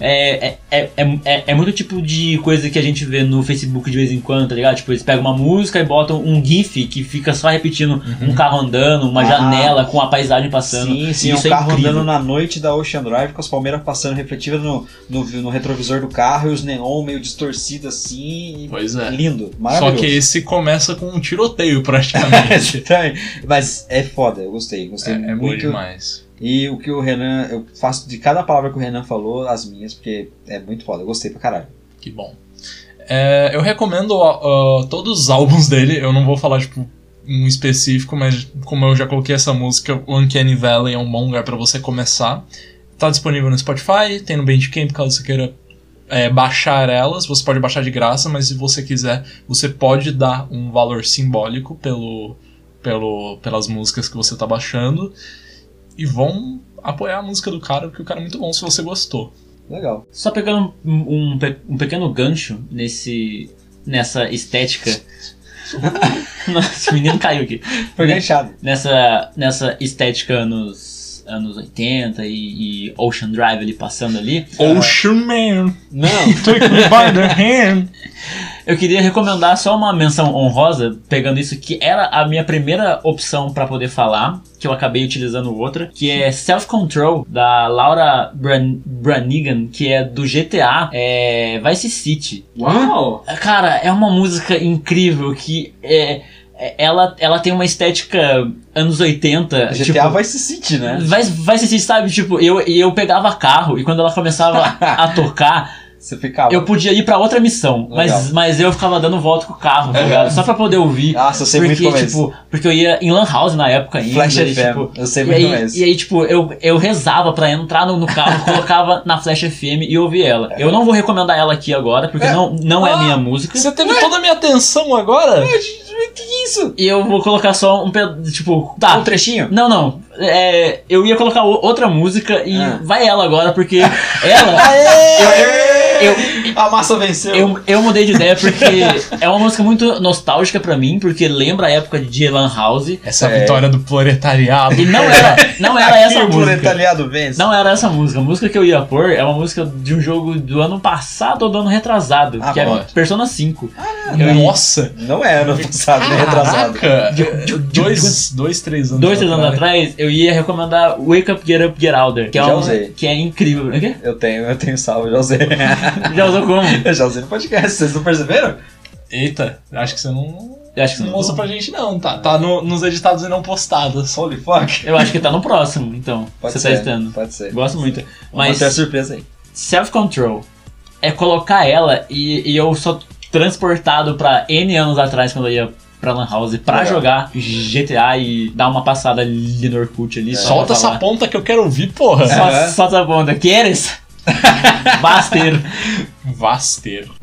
É, é, é, é, é muito tipo de coisa que a gente vê no Facebook de vez em quando, tá ligado? Tipo, eles pegam uma música e botam um GIF que fica só repetindo um carro andando, uma Ah. janela com a paisagem passando. Sim, sim, Isso um é carro incrível. andando na noite da Ocean Drive com as palmeiras passando refletidas no, no, no retrovisor do carro e os neon meio distorcidos assim. e Pois é. Lindo, Só maravilhoso. que esse começa com um tiroteio praticamente. Mas é foda, eu gostei, gostei É- é bom muito. demais. E o que o Renan, eu faço de cada palavra que o Renan falou, as minhas, porque é muito foda, eu gostei pra caralho. Que bom. É, eu recomendo ó, todos os álbuns dele, eu não vou falar tipo um específico, mas como eu já coloquei essa música, o Uncanny Valley é um bom lugar pra você começar. Tá disponível no Spotify, tem no Bandcamp caso você queira é, baixar elas, você pode baixar de graça, mas se você quiser, você pode dar um valor simbólico pelo, pelo, pelas músicas que você tá baixando e vão apoiar a música do cara, porque o cara é muito bom se você gostou. Legal. Só pegando um, um, um pequeno gancho nesse, nessa estética. Nossa, o menino caiu aqui. Foi ganchado. Nessa, nessa estética anos, anos 80 e, e Ocean Drive ali passando ali. Ocean Man! Não! Take me by the hand! Eu queria recomendar só uma menção honrosa, pegando isso que era a minha primeira opção pra poder falar, que eu acabei utilizando outra, que é Self Control, da Laura Bran Branigan, que é do GTA é, Vice City. Uau! Cara, é uma música incrível que é- ela, ela tem uma estética anos 80. GTA tipo, Vice City, né? Vai, vai se sabe, tipo, eu, eu pegava carro e quando ela começava a tocar, Você ficava. eu podia ir pra outra missão, Legal. mas, mas eu ficava dando volta com o carro, tá É. ligado? Só pra poder ouvir. Nossa, eu sei porque, muito é tipo, Porque eu ia em Lan House na época ainda. Flash e, FM, tipo, eu sei e muito aí, como é. E aí, tipo, eu, eu rezava pra entrar no, no carro, colocava na Flash FM e ouvir ela. Eu não vou recomendar ela aqui agora, porque não, não é Ah, minha música. Você teve toda a minha atenção agora? Que isso? E eu vou colocar só um pedaço, tipo, tá. Um trechinho? Não, não. É, eu ia colocar outra música e Ah. vai ela agora, porque ela. eu, eu, a massa venceu. eu, eu mudei de ideia porque é uma música muito nostálgica pra mim, porque lembra a época de Lan House. Essa É. vitória do proletariado. E não era, não era essa o música. proletariado vence. Não era essa música. A música que eu ia pôr é uma música de um jogo do ano passado ou do ano retrasado, Ah, que bom. é Persona 5. Nossa! Não é ano passado, nem retrasado. Caraca! dois, dois, três anos Dois, três anos atrás. eu ia recomendar Wake Up, Get Up, Get Out There, que é, Já uma, usei. que é incrível. O quê? Eu tenho, eu tenho salvo, já usei. Já usou como? eu já usei no podcast, vocês não perceberam? Eita, acho que você não. Eu acho que não não. mostra pra gente, não. Tá, tá no- nos editados e não postados. Holy fuck. Eu acho que tá no próximo, então. Pode você ser, tá editando. Pode ser. Gosto muito. Mas ter a surpresa aí. Self-Control é colocar ela e, e eu sou transportado pra N anos atrás quando eu ia pra Lan House pra Legal. jogar GTA e dar uma passada ali no Orkut ali. só Solta essa ponta que eu quero ouvir, porra. É. Solta a ponta. Queres? Basteiro. Vasteiro.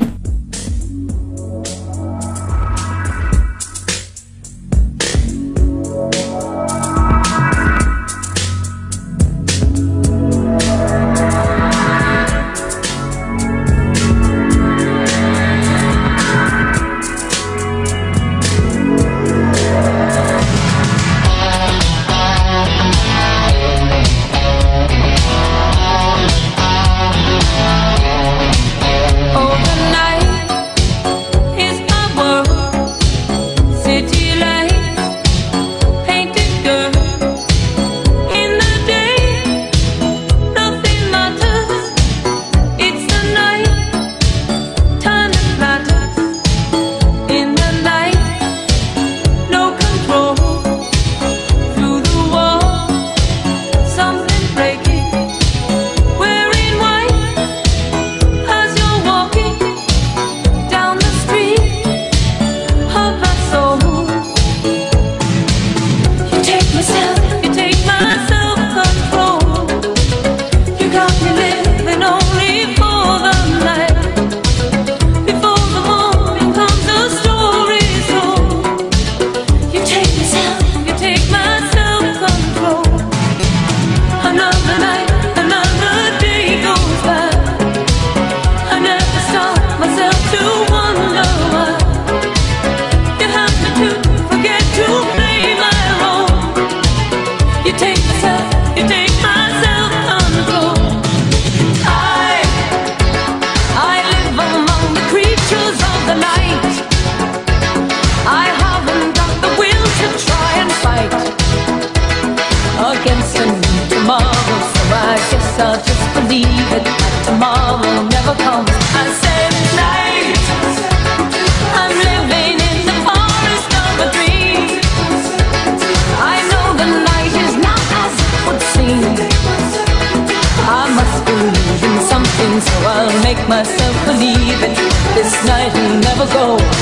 I just believe it. Tomorrow never comes. I said night. I'm living in the forest of a dream. I know the night is not as it would seem. I must believe in something, so I'll make myself believe it. This night will never go.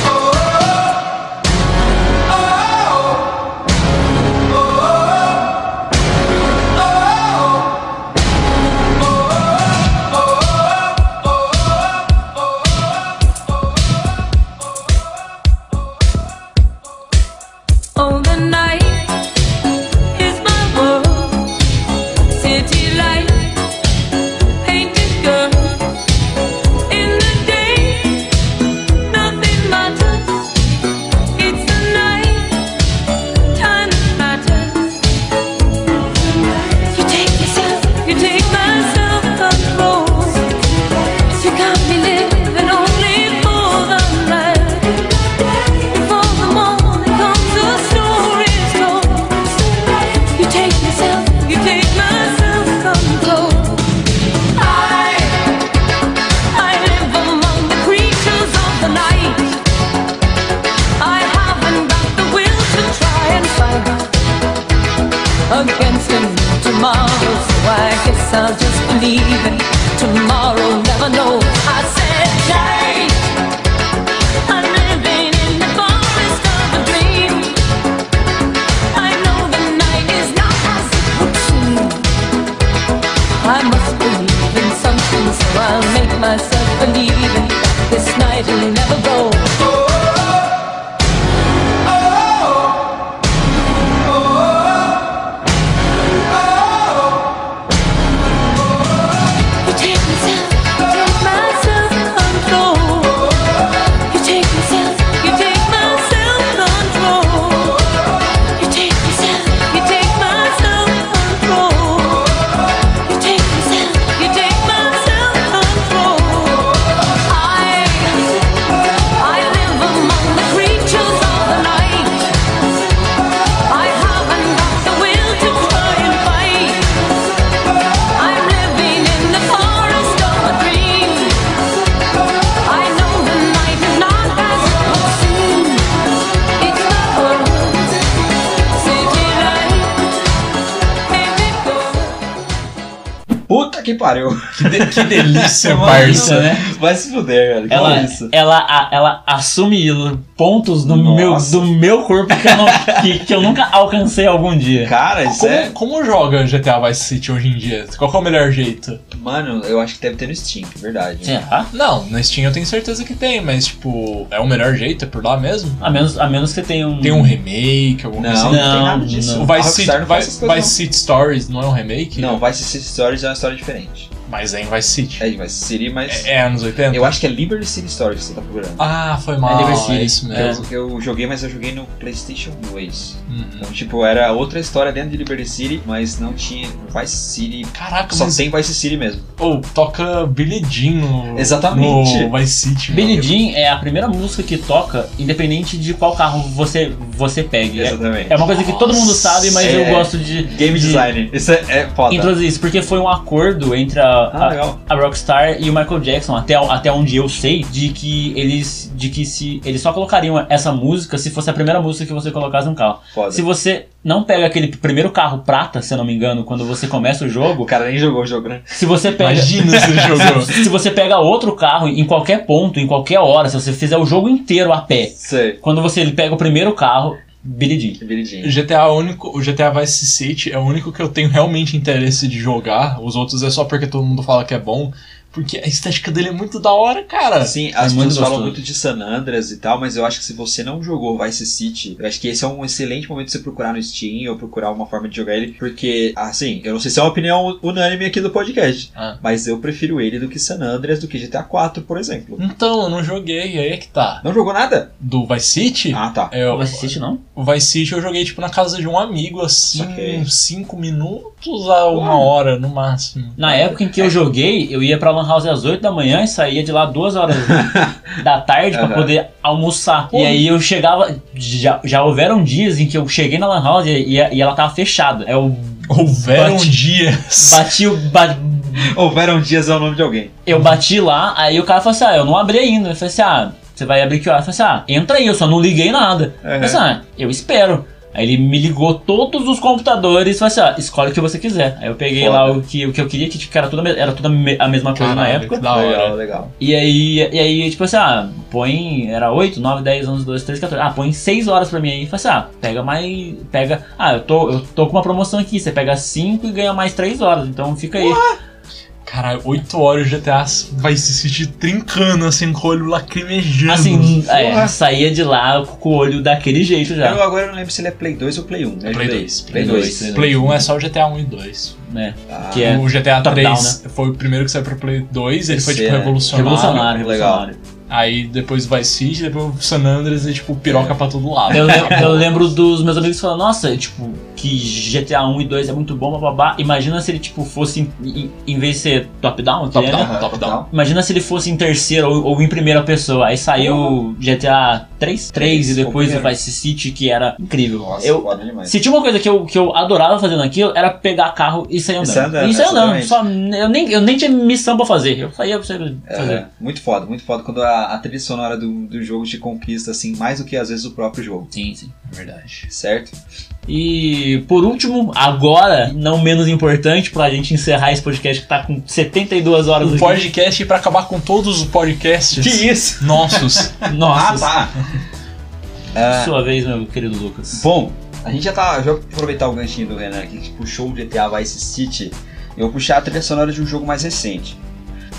Que, de- que delícia, Mano, parça. né? Vai se fuder, cara. Que Ela, isso? ela, a- ela assume pontos do meu, do meu corpo que eu, não- que, que eu nunca alcancei algum dia. Cara, isso Como, é. como joga GTA Vice City hoje em dia? Qual que é o melhor jeito? Mano, eu acho que deve ter no Steam, verdade. Será? Não, no Steam eu tenho certeza que tem, mas tipo, é o melhor jeito? É por lá mesmo? A menos, a menos que tenha um. Tem um remake, alguma Não, coisa não, assim? tem Não, nada disso. não. O Vice City, não Vice, Vice City Stories não é um remake? Não, Vice City Stories é uma história diferente. Mas é em Vice City. É de Vice City, mas. É, é anos 80? Eu acho que é Liberty City Stories que você tá procurando. Ah, foi mal. Liberty City. É isso mesmo. Eu, eu joguei, mas eu joguei no PlayStation 2. Uhum. Então, tipo, era outra história dentro de Liberty City, mas não tinha Vice City. Caraca, Só mas tem Vice City mesmo. Pô, toca Billie Jean no, Exatamente. no Vice City. Billie mano. Jean é a primeira música que toca, independente de qual carro você, você pegue. É, Exatamente. é uma coisa que todo mundo Nossa, sabe, mas é. eu gosto de. Game de design. Isso é, é foda. Introduzir isso, porque foi um acordo entre a, Ah, a- a Rockstar e o Michael Jackson, até, até onde eu sei, de que eles. De que se. Eles só colocariam essa música se fosse a primeira música que você colocasse no carro. Foda. Se você não pega aquele primeiro carro prata, se eu não me engano, quando você começa o O jogo, cara nem jogou o jogo, né? se você pega. Imagina se ele jogou. se você pega outro carro em qualquer ponto, em qualquer hora, se você fizer o jogo inteiro a pé, Sei. quando você pega o primeiro carro, Billy Jean. Billie Jean. O GTA é o único, o GTA Vice City é o único que eu tenho realmente interesse de jogar. Os outros é só porque todo mundo fala que é bom. Porque a estética dele é muito da hora, cara. Sim, as pessoas falam muito de San Andreas e tal, mas eu acho que se você não jogou Vice City, eu acho que esse é um excelente momento de você procurar no Steam ou procurar uma forma de jogar ele, porque, assim, eu não sei se é uma opinião unânime aqui do podcast, Ah. mas eu prefiro ele do que San Andreas, do que GTA 4, por exemplo. Então, eu não joguei, aí é que tá. Não jogou nada? Do Vice City? Ah, tá. é, O Vice City não? o Vice City eu joguei tipo na casa de um amigo, assim, uns 5 minutos a uma hora no máximo. Na época em que eu joguei, eu ia pra Lan House às 8 da manhã e saía de lá 2 horas da tarde pra Aham. poder almoçar. E aí eu chegava. Já, já houveram dias em que eu cheguei na Lan House e, e ela tava fechada. Eu Houveram Bate- dias. bati o. ba- Houveram dias é o nome de alguém. eu bati lá, aí o cara falou assim: ah, eu não abri ainda. Eu falei assim: ah, você vai abrir que hora? Eu falei assim: ah, entra aí, eu só não liguei nada. Eu falei assim: ah, eu espero. Aí ele me ligou todos os computadores e falou assim: ah, escolhe o que você quiser. Aí eu peguei Foda. lá o que, o que eu queria, que tipo, era tudo, a me- era tudo a me- a mesma coisa na Caralho, época. que da hora. Legal, legal. E aí, e aí, tipo assim, ah, põe. Era 8, 9, 10, 11, 12, 13, 14. Ah, põe 6 horas pra mim aí. Fala assim, ah, pega mais. Pega. Ah, eu tô, eu tô com uma promoção aqui. Você pega 5 e ganha mais 3 horas. Então fica aí. Caralho, 8 horas o GTA vai se sentir trincando, assim, com o olho lacrimejando. Assim, é, saía de lá com o olho daquele jeito já. Eu agora não lembro se ele é Play 2 ou Play 1. Né? Play Play 2. Play 2. Play 1 é só o GTA 1 e 2. né? Ah, Que é o GTA top-down, 3 foi o primeiro que saiu pro Play 2, ele foi PC, tipo né? revolucionário. revolucionário, legal. revolucionário. Aí depois Vice City, depois o San Andreas e tipo piroca pra todo lado. Eu, lem- eu lembro dos meus amigos falando, nossa, tipo, que GTA 1 e 2 é muito bom, babá. Imagina se ele, tipo, fosse, em, em- vez de ser top-down, que é, Top-down, né? top-down. Imagina se ele fosse em terceira ou, ou em primeira pessoa. Aí saiu GTA 3, 3 e depois o Vice City, que era incrível. Nossa, eu, se tinha uma coisa que eu, que eu adorava fazendo aquilo, era pegar carro e sair andando. sair andando, e sair andando. exatamente. Só, eu, nem, eu nem tinha missão pra fazer. Eu saía pra fazer. É, muito foda, muito foda quando a, a trilha sonora do, do jogo te conquista, assim, mais do que às vezes o próprio jogo, Sim, sim. Verdade. certo? E por último, agora, não menos importante pra gente encerrar esse podcast que tá com 72 horas Um aqui. podcast pra acabar com todos os podcasts. Que isso? Nossos. Nossa, Ah, tá. sua vez, meu querido Lucas. Bom, a gente já tá. Já vou aproveitar o ganchinho do Renan aqui, que puxou o GTA Vice City. Eu vou puxar a trilha sonora de um jogo mais recente.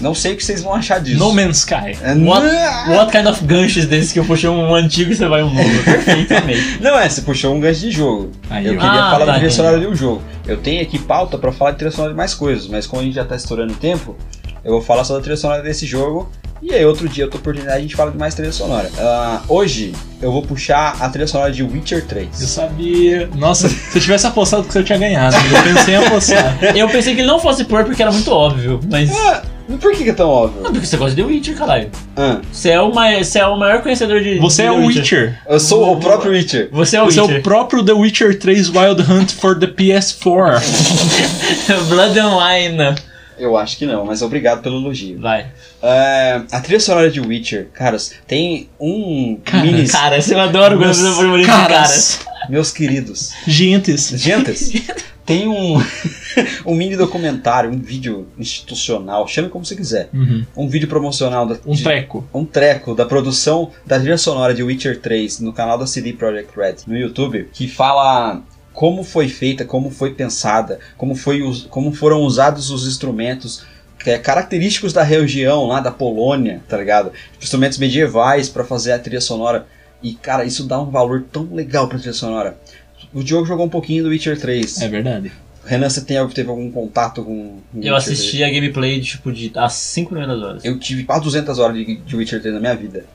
Não sei o que vocês vão achar disso. No Man's Sky. É, What, what kind of ganchos desse que eu puxei um antigo e você vai um novo? Perfeitamente. Não é, você puxou um gancho de jogo. Aí, eu ó. queria Ah, falar tá, da trilha sonora de um jogo. Eu tenho aqui pauta pra falar de trilha sonora de mais coisas, mas como a gente já tá estourando o tempo, eu vou falar só da trilha sonora desse jogo. E aí, outro dia, outra oportunidade, a gente fala de mais trilha sonora. Ah, hoje, eu vou puxar a trilha sonora de Witcher 3. Eu sabia. Nossa, se eu tivesse apostado que você tinha ganhado. Eu pensei em apostar. Eu pensei que ele não fosse pôr porque era muito óbvio, mas. Ah, por que, que é tão óbvio? Não, porque você gosta de The Witcher, caralho. Ah, Você é o, mai- você é o maior conhecedor de. Você de é The o Witcher. eu sou o próprio Witcher. Você é o Você é Witcher. o próprio The Witcher 3 Wild Hunt for the PS4. Blood and Wine. Eu acho que não, mas obrigado pelo elogio. Vai. É, a trilha sonora de Witcher, caras, tem um Caras. mini. Cara, eu adoro quando Meus você põe bonito de cara. caras. Meus queridos. Gentes. Gentes, tem um, um mini documentário, um vídeo institucional, chame como você quiser. Uhum. Um vídeo promocional da, Um de- treco. um treco da produção da trilha sonora de Witcher 3 no canal da CD Projekt Red no YouTube, que fala como foi feita, como foi pensada, como, foi como foram usados os instrumentos que é, característicos da região lá da Polônia, tá ligado? Instrumentos medievais pra fazer a trilha sonora. E cara, isso dá um valor tão legal pra trilha sonora. O Diogo jogou um pouquinho do Witcher 3. É verdade. Renan, você tem, teve algum contato com, Eu assisti a gameplay tipo de às 5 primeiras horas. eu tive quase 200 horas de, de Witcher 3 na minha vida.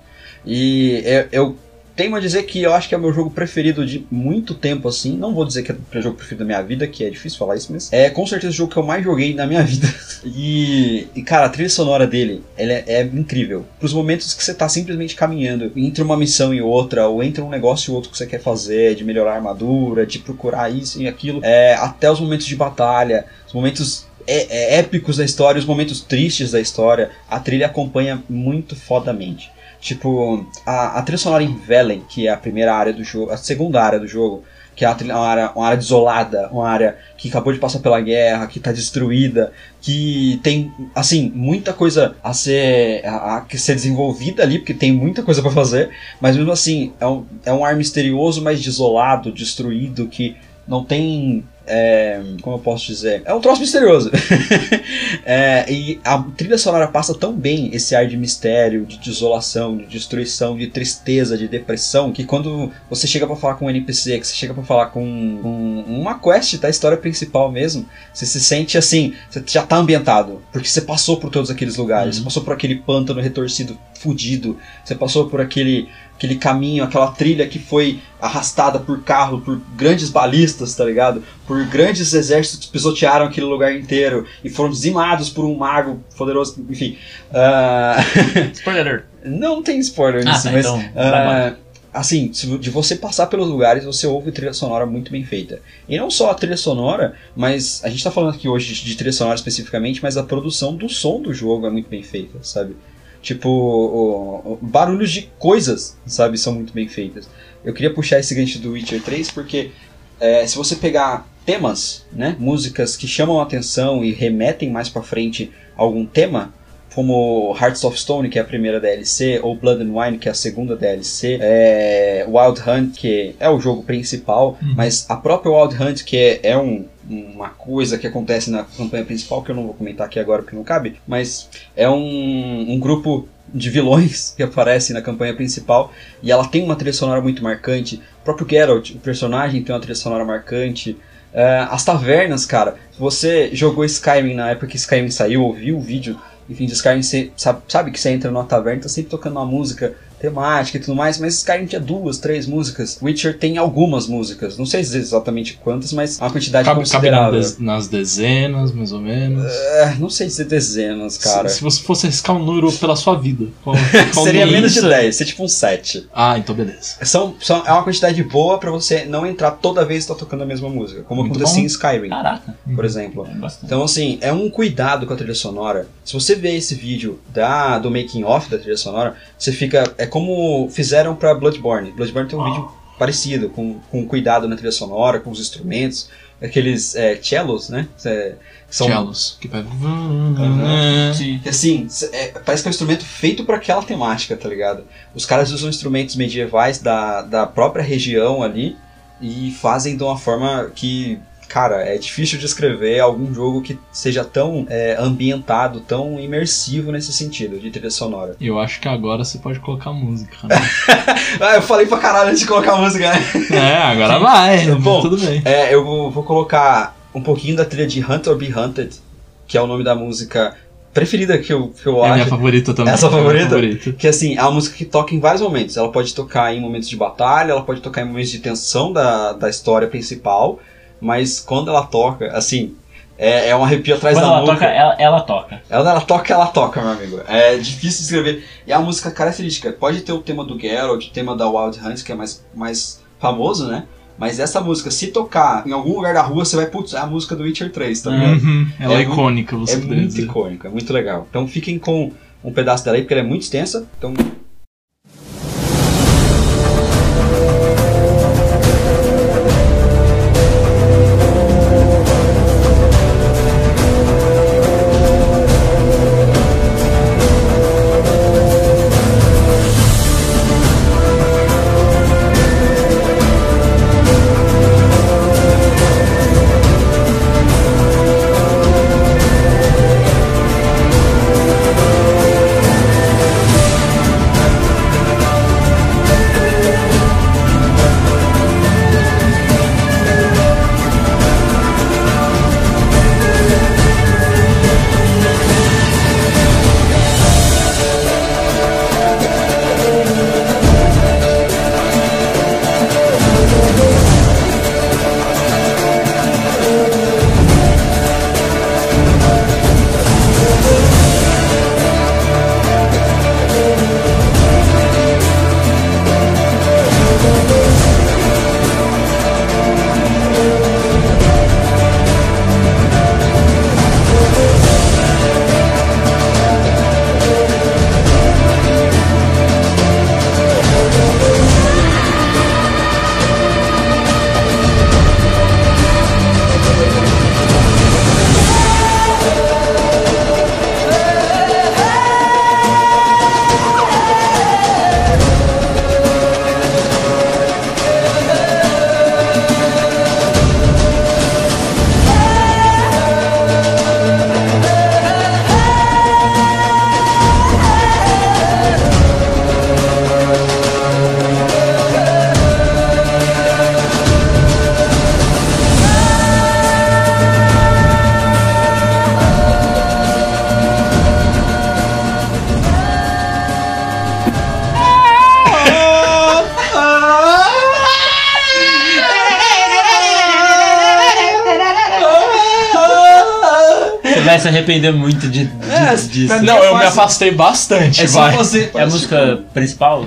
E eu, eu tenho a dizer que eu acho que é o meu jogo preferido de muito tempo, assim. Não vou dizer que é o jogo preferido da minha vida, que é difícil falar isso, mas é com certeza o jogo que eu mais joguei na minha vida. E, e cara, a trilha sonora dele ela é, é incrível. Pros momentos que você tá simplesmente caminhando entre uma missão e outra, ou entre um negócio e outro que você quer fazer, de melhorar a armadura, de procurar isso e aquilo, é, até os momentos de batalha, os momentos é- é épicos da história, os momentos tristes da história, a trilha acompanha muito fodamente. Tipo, a, a trilha sonora em Velen, que é a primeira área do jogo, a segunda área do jogo, que é uma, área, uma área desolada, uma área que acabou de passar pela guerra, que tá destruída, que tem, assim, muita coisa a ser, a, a ser desenvolvida ali, porque tem muita coisa pra fazer, mas mesmo assim, é um, é um ar misterioso, mas desolado, destruído, que não tem. é, como eu posso dizer? É um troço misterioso. É, e a trilha sonora passa tão bem esse ar de mistério, de desolação, de destruição, de tristeza, de depressão, que quando você chega pra falar com um NPC, que você chega pra falar com um- uma quest da história principal mesmo, você se sente assim, você já tá ambientado, porque você passou por todos aqueles lugares, você passou por aquele pântano retorcido, fudido, você passou por aquele aquele caminho, aquela trilha que foi arrastada por carro, por grandes balistas, tá ligado? Por grandes exércitos que pisotearam aquele lugar inteiro e foram dizimados por um mago poderoso, enfim. Ah, Spoiler. não, tem spoiler Ah, nisso, tá, mas. então, ah, embora. assim, de você passar pelos lugares, você ouve trilha sonora muito bem feita. E não só a trilha sonora, mas a gente tá falando aqui hoje de trilha sonora especificamente, mas a produção do som do jogo é muito bem feita, sabe? Tipo, o- o- barulhos de coisas, sabe, são muito bem feitas. Eu queria puxar esse gancho do Witcher 3 porque é, se você pegar temas, né, músicas que chamam a atenção e remetem mais pra frente a algum tema, como Hearts of Stone, que é a primeira DLC, ou Blood and Wine, que é a segunda DLC, é, Wild Hunt, que é o jogo principal, mas a própria Wild Hunt, que é, é um, uma coisa que acontece na campanha principal, que eu não vou comentar aqui agora porque não cabe, mas é um, um grupo de vilões que aparece na campanha principal e ela tem uma trilha sonora muito marcante. O próprio Geralt, o personagem, tem uma trilha sonora marcante. É, as tavernas, cara, você jogou Skyrim na época que Skyrim saiu, ouviu o vídeo, enfim, de Skyrim, você sabe, sabe que você entra numa taverna, tá sempre tocando uma música temática e tudo mais, mas Skyrim tinha duas, três músicas. Witcher tem algumas músicas, não sei dizer exatamente quantas, mas é uma quantidade Cabe, cabe considerável. nas, nas dezenas, mais ou menos. É, não sei dizer dezenas, cara. Se, se você fosse arriscar um número pela sua vida, qual, qual Seria menos de 10, seria tipo um 7. Ah, então beleza. São, são, é uma quantidade boa pra você não entrar toda vez que tá tocando a mesma música, como Muito acontecia bom. em Skyrim, Caraca. por exemplo. É. Então, assim, é um cuidado com a trilha sonora. Se você vê esse vídeo da, do making off da trilha sonora, você fica. É como fizeram pra Bloodborne. Bloodborne tem um vídeo parecido, com, com cuidado na trilha sonora, com os instrumentos, aqueles é, cellos, né? É, são, Cellos. Que vai... Uhum. Sim. Assim, é, parece que é um instrumento feito para aquela temática, tá ligado? Os caras usam instrumentos medievais da, da própria região ali e fazem de uma forma que, cara, é difícil de escrever algum jogo que seja tão é, ambientado, tão imersivo nesse sentido, de trilha sonora. Eu acho que agora você pode colocar música. Né? ah, eu falei pra caralho antes de colocar música, né? é, agora vai. Bom, tudo bem. É, eu vou, vou colocar um pouquinho da trilha de Hunt or Be Hunted, que é o nome da música preferida que eu, que eu É a acho. minha favorita também. Essa É minha favorita? favorita. Que assim, é uma música que toca em vários momentos. Ela pode tocar em momentos de batalha, ela pode tocar em momentos de tensão da, da história principal, mas quando ela toca, assim, é, é um arrepio atrás Quando da ela nuca. toca, ela, ela toca. Ela, ela toca, ela toca, meu amigo. É difícil escrever. E a música característica. Pode ter o tema do Geralt, o tema da Wild Hunt, que é mais, mais famoso, né? Mas essa música, se tocar em algum lugar da rua, você vai, putz, é a música do Witcher 3, tá ligado? Uhum, ela é, muito- icônica, você É muito dizer. icônica, é muito legal. Então fiquem com um pedaço dela aí, porque ela é muito extensa. Então Arrepender muito de, de- É, disso. Não, eu me afastei bastante, é só vai. você. É a música principal?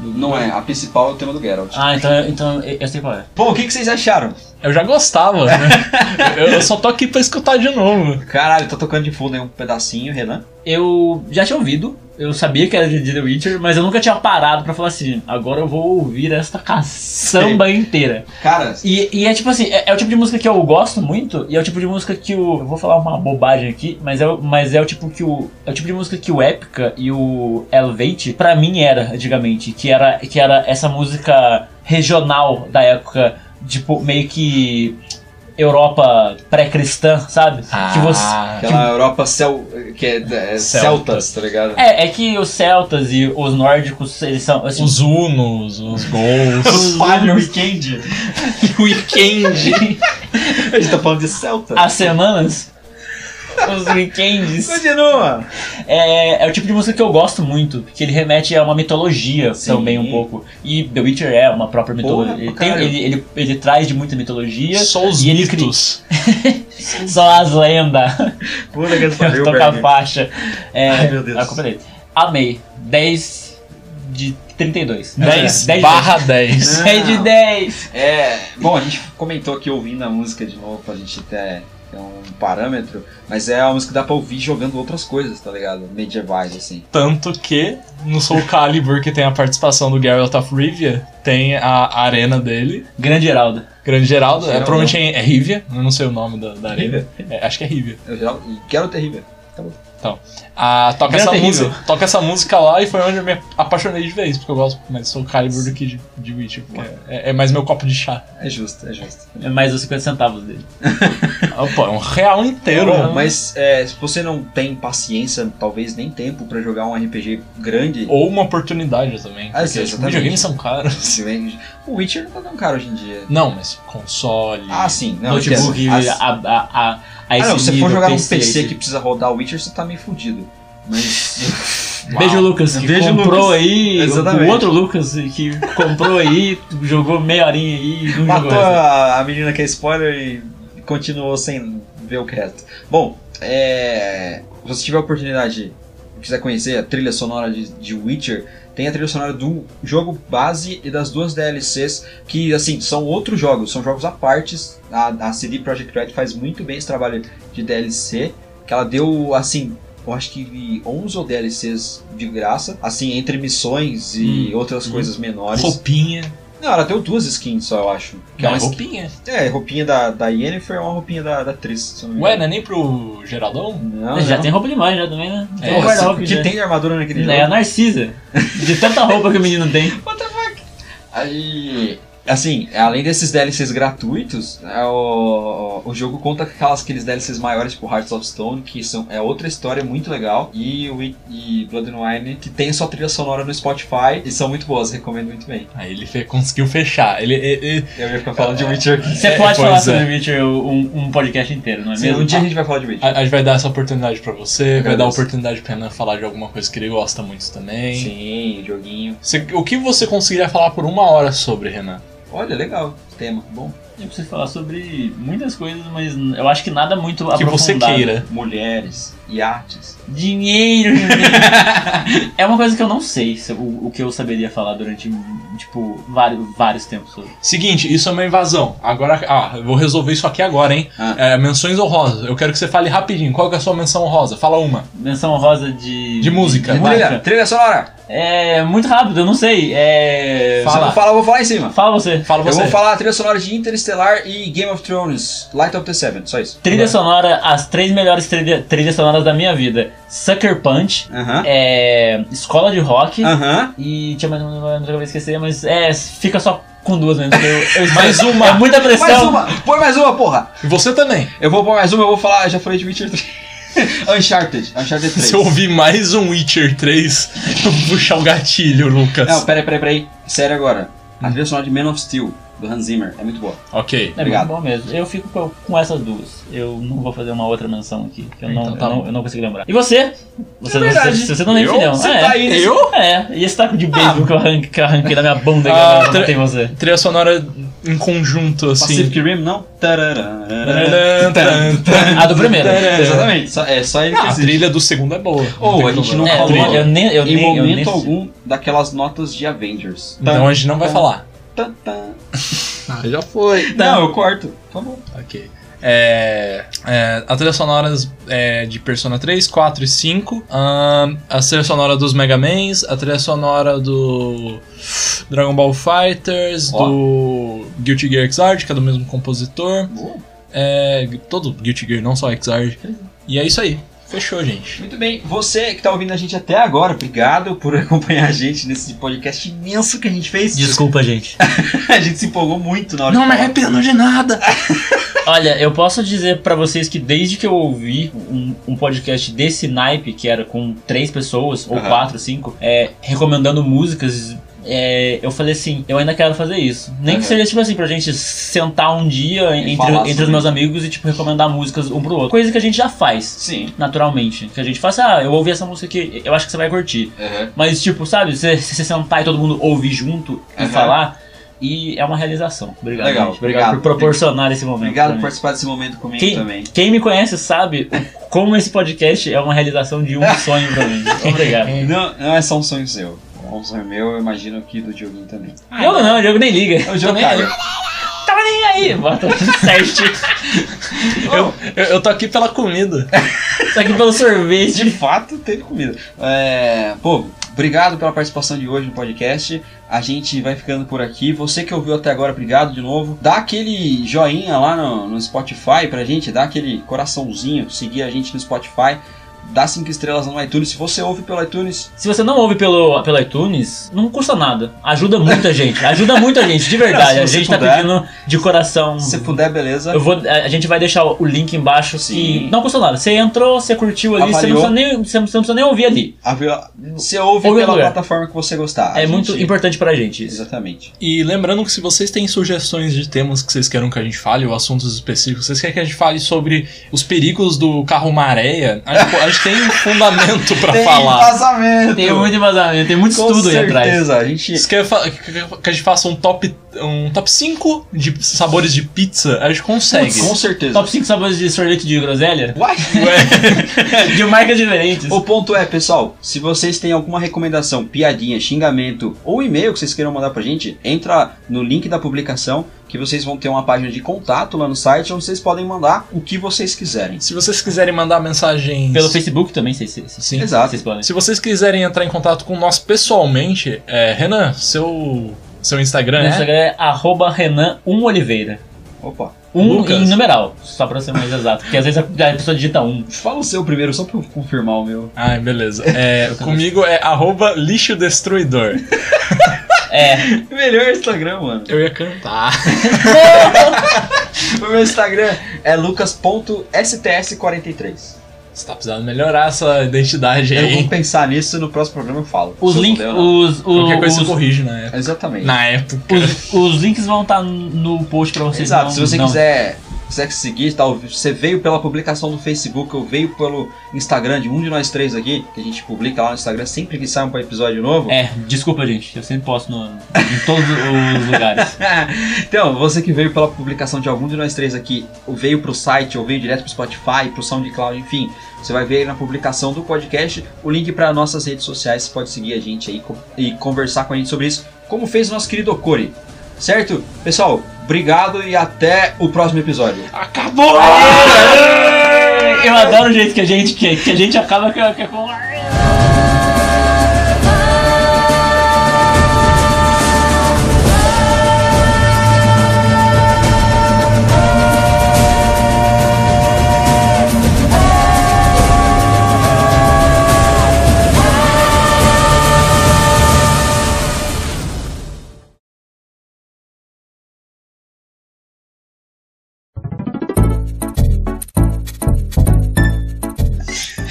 Não é, a principal é o tema do Geralt. Ah, então, então eu eu sei qual é. Pô, o que, que vocês acharam? Eu já gostava, né? eu, eu só tô aqui pra escutar de novo. Caralho, tá tocando de fundo aí um pedacinho, Renan. Eu já tinha ouvido, eu sabia que era de The Witcher, mas eu nunca tinha parado pra falar assim, agora eu vou ouvir esta caçamba inteira. Cara, E, e é tipo assim, é, é o tipo de música que eu gosto muito, e é o tipo de música que o. Eu vou falar uma bobagem aqui, mas é, o- mas é o tipo que o. É o tipo de música que o Épica e o Elevate, pra mim, era, antigamente. Que era, que era essa música regional da época, tipo, meio que. Europa pré-cristã, sabe? que você, que- Aquela Europa cel... que é, é, Celta. celtas, tá ligado? é, é que os celtas e os nórdicos, eles são assim, Os Unos, os Gols. Palha Weekend. Weekend. A gente tá falando de celta. as semanas, os weekends. Continua. É, é o tipo de música que eu gosto muito, porque ele remete a uma mitologia Sim. também um pouco. E The Witcher é uma própria mitologia. Porra, Ele, tem- ele, ele, ele traz de muita mitologia. Só os e ele cria mitos. só as lendas. Puta que pariu, Tocar a faixa. É, Ai, meu Deus. A culpa é dele. Amei. 10 de 32. 10 10 barra 10. 10 de 10. É, bom, a gente comentou aqui ouvindo a música de novo pra gente ter, ter um parâmetro, mas é uma música que dá pra ouvir jogando outras coisas, tá ligado? Medievais, assim. Tanto que no Soul Calibur, que tem a participação do Geralt of Rivia, tem a arena dele. Grande Geraldo. Grande Geraldo, é, Geraldo. provavelmente é, é Rivia, eu não sei o nome da, da arena. É, acho que é Rivia. Já e quero terrível. Tá bom. Então, ah, toca, essa terrível. música, toca essa música lá e foi onde eu me apaixonei de vez, porque eu gosto mais de Soul Calibur do que de, de porque é, é mais meu copo de chá. É justo, é justo. É mais os 50 centavos dele. Opa, é um real inteiro. Bom, né? mas é, se você não tem paciência, talvez nem tempo pra jogar um RPG grande, Ou uma oportunidade também. Ah, Porque tipo, exatamente. videogames são caros. o Witcher não tá tão caro hoje em dia. Não, mas console. Ah, sim. Não, Notebook. As- a, a, a, a Ah, esse não, se for jogar num PC, PC esse- que precisa rodar o Witcher, você tá meio fudido. Mas. Beijo, Lucas, que Beijo, comprou Lucas. aí. Exatamente. O outro Lucas que comprou aí, jogou meia horinha aí e não Matou jogou. essa. a, a menina que é spoiler e continuou sem ver o crédito. Bom, é, se você tiver a oportunidade quiser conhecer a trilha sonora de, de Witcher, tem a trilha sonora do jogo base e das duas DLCs, que assim, são outros jogos, são jogos à parte. A, a CD Projekt Red faz muito bem esse trabalho de DLC, que ela deu assim. Eu acho que 11 ou DLCs de graça, assim, entre missões e outras coisas menores. Roupinha. Não, ela deu duas skins só, eu acho. Que é Não, uma skin- roupinha. é, roupinha da, da Yennefer é uma roupinha da, da atriz. não me Ué, não é nem pro Geraldão? Não, já não. tem roupa demais já também, né? É, Tem um Pô, guarda-roupa que já. tem de armadura naquele É a jogo? Narcisa. De tanta roupa que o menino tem. Aí, assim, além desses DLCs gratuitos, é, o, o jogo conta com aquelas, aqueles DLCs maiores, tipo Hearts of Stone, que são, é outra história muito legal, e, o, e Blood and Wine, que tem sua trilha sonora no Spotify, e são muito boas, recomendo muito bem. Aí ele fe- conseguiu fechar. Ele, ele- Eu ia ficar falando de Witcher aqui. Você É, pode pois falar é. sobre Witcher um, um podcast inteiro, não é Sim, mesmo? um dia a gente vai falar de Witcher. a, a gente vai dar essa oportunidade pra você, vai dar oportunidade pra Renan falar de alguma coisa que ele gosta muito também. Sim, joguinho. Você- o que você conseguiria falar por uma hora sobre, Renan? Olha, legal, tema, bom. Eu preciso falar sobre muitas coisas, mas eu acho que nada muito Que você queira. Mulheres, iates. Dinheiro, É uma coisa que eu não sei se- o, o que eu saberia falar durante, tipo, vários, vários tempos sobre. Seguinte, isso é uma invasão. Agora, ah, eu vou resolver isso aqui agora, hein? Ah. É, menções honrosas. Eu quero que você fale rapidinho. Qual é a sua menção honrosa? Fala uma. Menção rosa de. De música. de Trilha, trilha sonora. É muito rápido, eu não sei. É. Fala. Eu vou falar, eu vou falar em cima. Fala você. Fala Eu você. vou falar a trilha sonora de Interestelar e Game of Thrones, Light of the Seven, só isso. Trilha sonora, as três melhores trilha, trilhas sonoras da minha vida: Sucker Punch, Aham. é, Escola de Rock Aham. e. Tinha mais uma, não vou esquecer, mas é. Fica só com duas mesmo. Eu, eu Mais uma. É muita pressão. Mais uma! Põe mais uma, porra! E você também. Eu vou pôr mais uma, eu vou falar, já falei de Witcher 3. Uncharted, Uncharted 3. Se eu ouvir mais um Witcher 3, eu vou puxar o gatilho, Lucas. Não, peraí, peraí, peraí. Sério agora. A trilha sonora de Man of Steel, do Hans Zimmer, é muito boa. Ok. É Obrigado. muito bom mesmo. Eu fico com, com essas duas. Eu não vou fazer uma outra menção aqui, que eu, não, Então tá eu, não, eu não consigo lembrar. E você? Você, É verdade. você, você não lembra, Eu? filhão? Você é. tá aí nesse- Eu? É, e esse taco de beisebol que, eu arranquei, que eu arranquei da minha bunda que Ah, agora tra- não tem você. Trilha sonora em conjunto, assim. Pacific Rim, não? A do primeiro. Exatamente, só- é só ele que Ah, a trilha do segundo é boa. Ou tem a gente não. É, falou eu nem- eu em nem- eu momento nem- algum daquelas notas de Avengers. Então a gente não vai falar. Ah, já foi. Não, eu corto. Tá bom. Ok. É, é, a trilha sonora é, de Persona 3, 4 e 5. ahn, a trilha sonora dos Mega Mans. A trilha sonora do Dragon Ball Fighters. Ó. Do Guilty Gear Xrd, que é do mesmo compositor. É, todo Guilty Gear, não só Xrd. E é isso aí. Fechou, gente. Muito bem, você que tá ouvindo a gente até agora, obrigado por acompanhar a gente nesse podcast imenso que a gente fez. Desculpa, gente. a gente se empolgou muito na hora Não de me arrependo de nada. Olha, eu posso dizer pra vocês que desde que eu ouvi um, um podcast desse naipe, que era com três pessoas, ou Aham. quatro, cinco, é, recomendando músicas. É, eu falei assim, eu ainda quero fazer isso. Nem que Aham. seja tipo assim, pra gente sentar um dia E entre, entre os meus amigos e tipo recomendar músicas um pro outro. Coisa que a gente já faz. Sim. Naturalmente. Que a gente faz, ah, eu ouvi essa música aqui, eu acho que você vai curtir. Aham. Mas, tipo, sabe, você, você sentar e todo mundo ouvir junto e Aham. falar, e é uma realização. Obrigado, Legal, gente. Obrigado, obrigado. por proporcionar esse momento. Obrigado por participar desse momento comigo Quem, também. quem me conhece sabe como esse podcast é uma realização de um sonho pra mim. Obrigado. Não, não é só um sonho seu. Sonho meu, eu imagino que do Dioguinho também. Diogo não, o Diogo nem liga. O Diogo Tô nem aí. Tava nem aí, bota certo. Eu, eu, eu tô aqui pela comida. Só aqui pelo sorvete. De fato, teve comida. É, pô, obrigado pela participação de hoje no podcast. A gente vai ficando por aqui. Você que ouviu até agora, obrigado de novo. Dá aquele joinha lá no, no Spotify pra gente, dá aquele coraçãozinho, seguir a gente no Spotify. Dá cinco estrelas no iTunes. Se você ouve pelo iTunes, Se você não ouve pelo, pelo iTunes, não custa nada. Ajuda muita gente. Ajuda muita gente, de verdade. Não, a gente tá puder. pedindo de coração. se puder, beleza. Eu vou, a gente vai deixar o link embaixo Sim. e não custa nada. Você entrou, você curtiu ali, você não, precisa nem, você não precisa nem ouvir ali. Você ouve Ouve pela lugar. plataforma que você gostar. A é muito gente- importante pra gente isso. Exatamente. E lembrando que se vocês têm sugestões de temas que vocês queiram que a gente fale, ou assuntos específicos, vocês querem que a gente fale sobre os perigos do carro maréia, a gente, a gente tem um fundamento pra Tem falar. vazamento. Tem muito embasamento, tem muito Com estudo aí atrás. certeza. A gente Se quer que a gente faça um top, um top 5 de sabores de pizza, a gente consegue. Com certeza. Top 5 sabores de sorvete de groselha? Uai. de marcas diferentes. O ponto é, pessoal, se vocês têm alguma recomendação, piadinha, xingamento ou e-mail que vocês queiram mandar pra gente, entra no link da publicação que vocês vão ter uma página de contato lá no site onde vocês podem mandar o que vocês quiserem. Se vocês quiserem mandar mensagens. Pelo Facebook também, vocês, vocês, Sim. Exato. vocês podem. Se vocês quiserem entrar em contato com nós pessoalmente, é, Renan, seu, seu Instagram Meu é? Instagram é arroba Renan1Oliveira. Opa. Um Lucas. em numeral, só pra ser mais exato. Porque às vezes a a pessoa digita um. Fala o seu primeiro, só pra eu confirmar o meu. Ah, beleza. É, comigo é arroba lixo destruidor. É. Melhor Instagram, mano. Eu ia cantar. O meu Instagram é lucas.sts43. Você tá precisando melhorar essa identidade Eu aí. vou pensar nisso no próximo programa eu falo. Os eu links. Os, os, Qualquer coisa você os, corrige na época. Exatamente. Na época. os, os links vão estar no post pra vocês. Exato, não- se você não- quiser, quiser seguir, tal, você veio pela publicação do Facebook ou veio pelo Instagram de um de nós três aqui, que a gente publica lá no Instagram sempre que sai um episódio novo. É, desculpa, gente. Eu sempre posto no, em todos os lugares. então, você que veio pela publicação de algum de nós três aqui, ou veio pro site, ou veio direto pro Spotify, pro SoundCloud, enfim, você vai ver aí na publicação do podcast o link para nossas redes sociais, você pode seguir a gente aí e conversar com a gente sobre isso, como fez o nosso querido Okori. Certo? Pessoal, obrigado e até o próximo episódio. Acabou! Eu adoro o jeito que a gente, que, que a gente acaba com. com-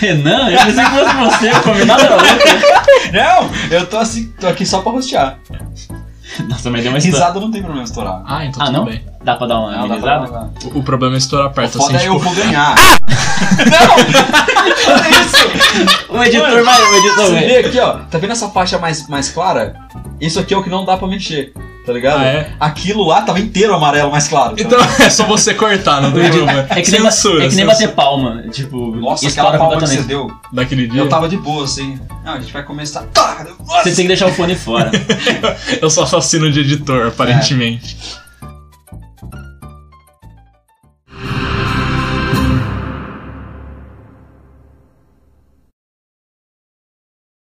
Renan, eu pensei que fosse você, o combinado era outro. Não, eu tô assim, tô aqui só pra rostear. Nossa, mas deu uma história. Risada não tem problema estourar. Ah, então Ah, tudo não? bem. Dá pra dar uma Não, falar. O, o problema é estourar perto, assim, é eu tipo... vou ganhar. O editor vai, o editor Você vê aqui, ó, tá vendo essa faixa mais, mais clara? Isso aqui é o que não dá pra mexer, tá ligado? Ah, é? Aquilo lá tava inteiro amarelo mais claro. tá Então é só você cortar, não tem problema. É que, nem, Censura, é que nem bater palma. Tipo, Nossa, aquela palma que você deu, Daquele dia. eu tava de boa, assim. Não, a gente vai começar. Tá! Você tem que deixar o fone fora. Eu sou assassino de editor, aparentemente.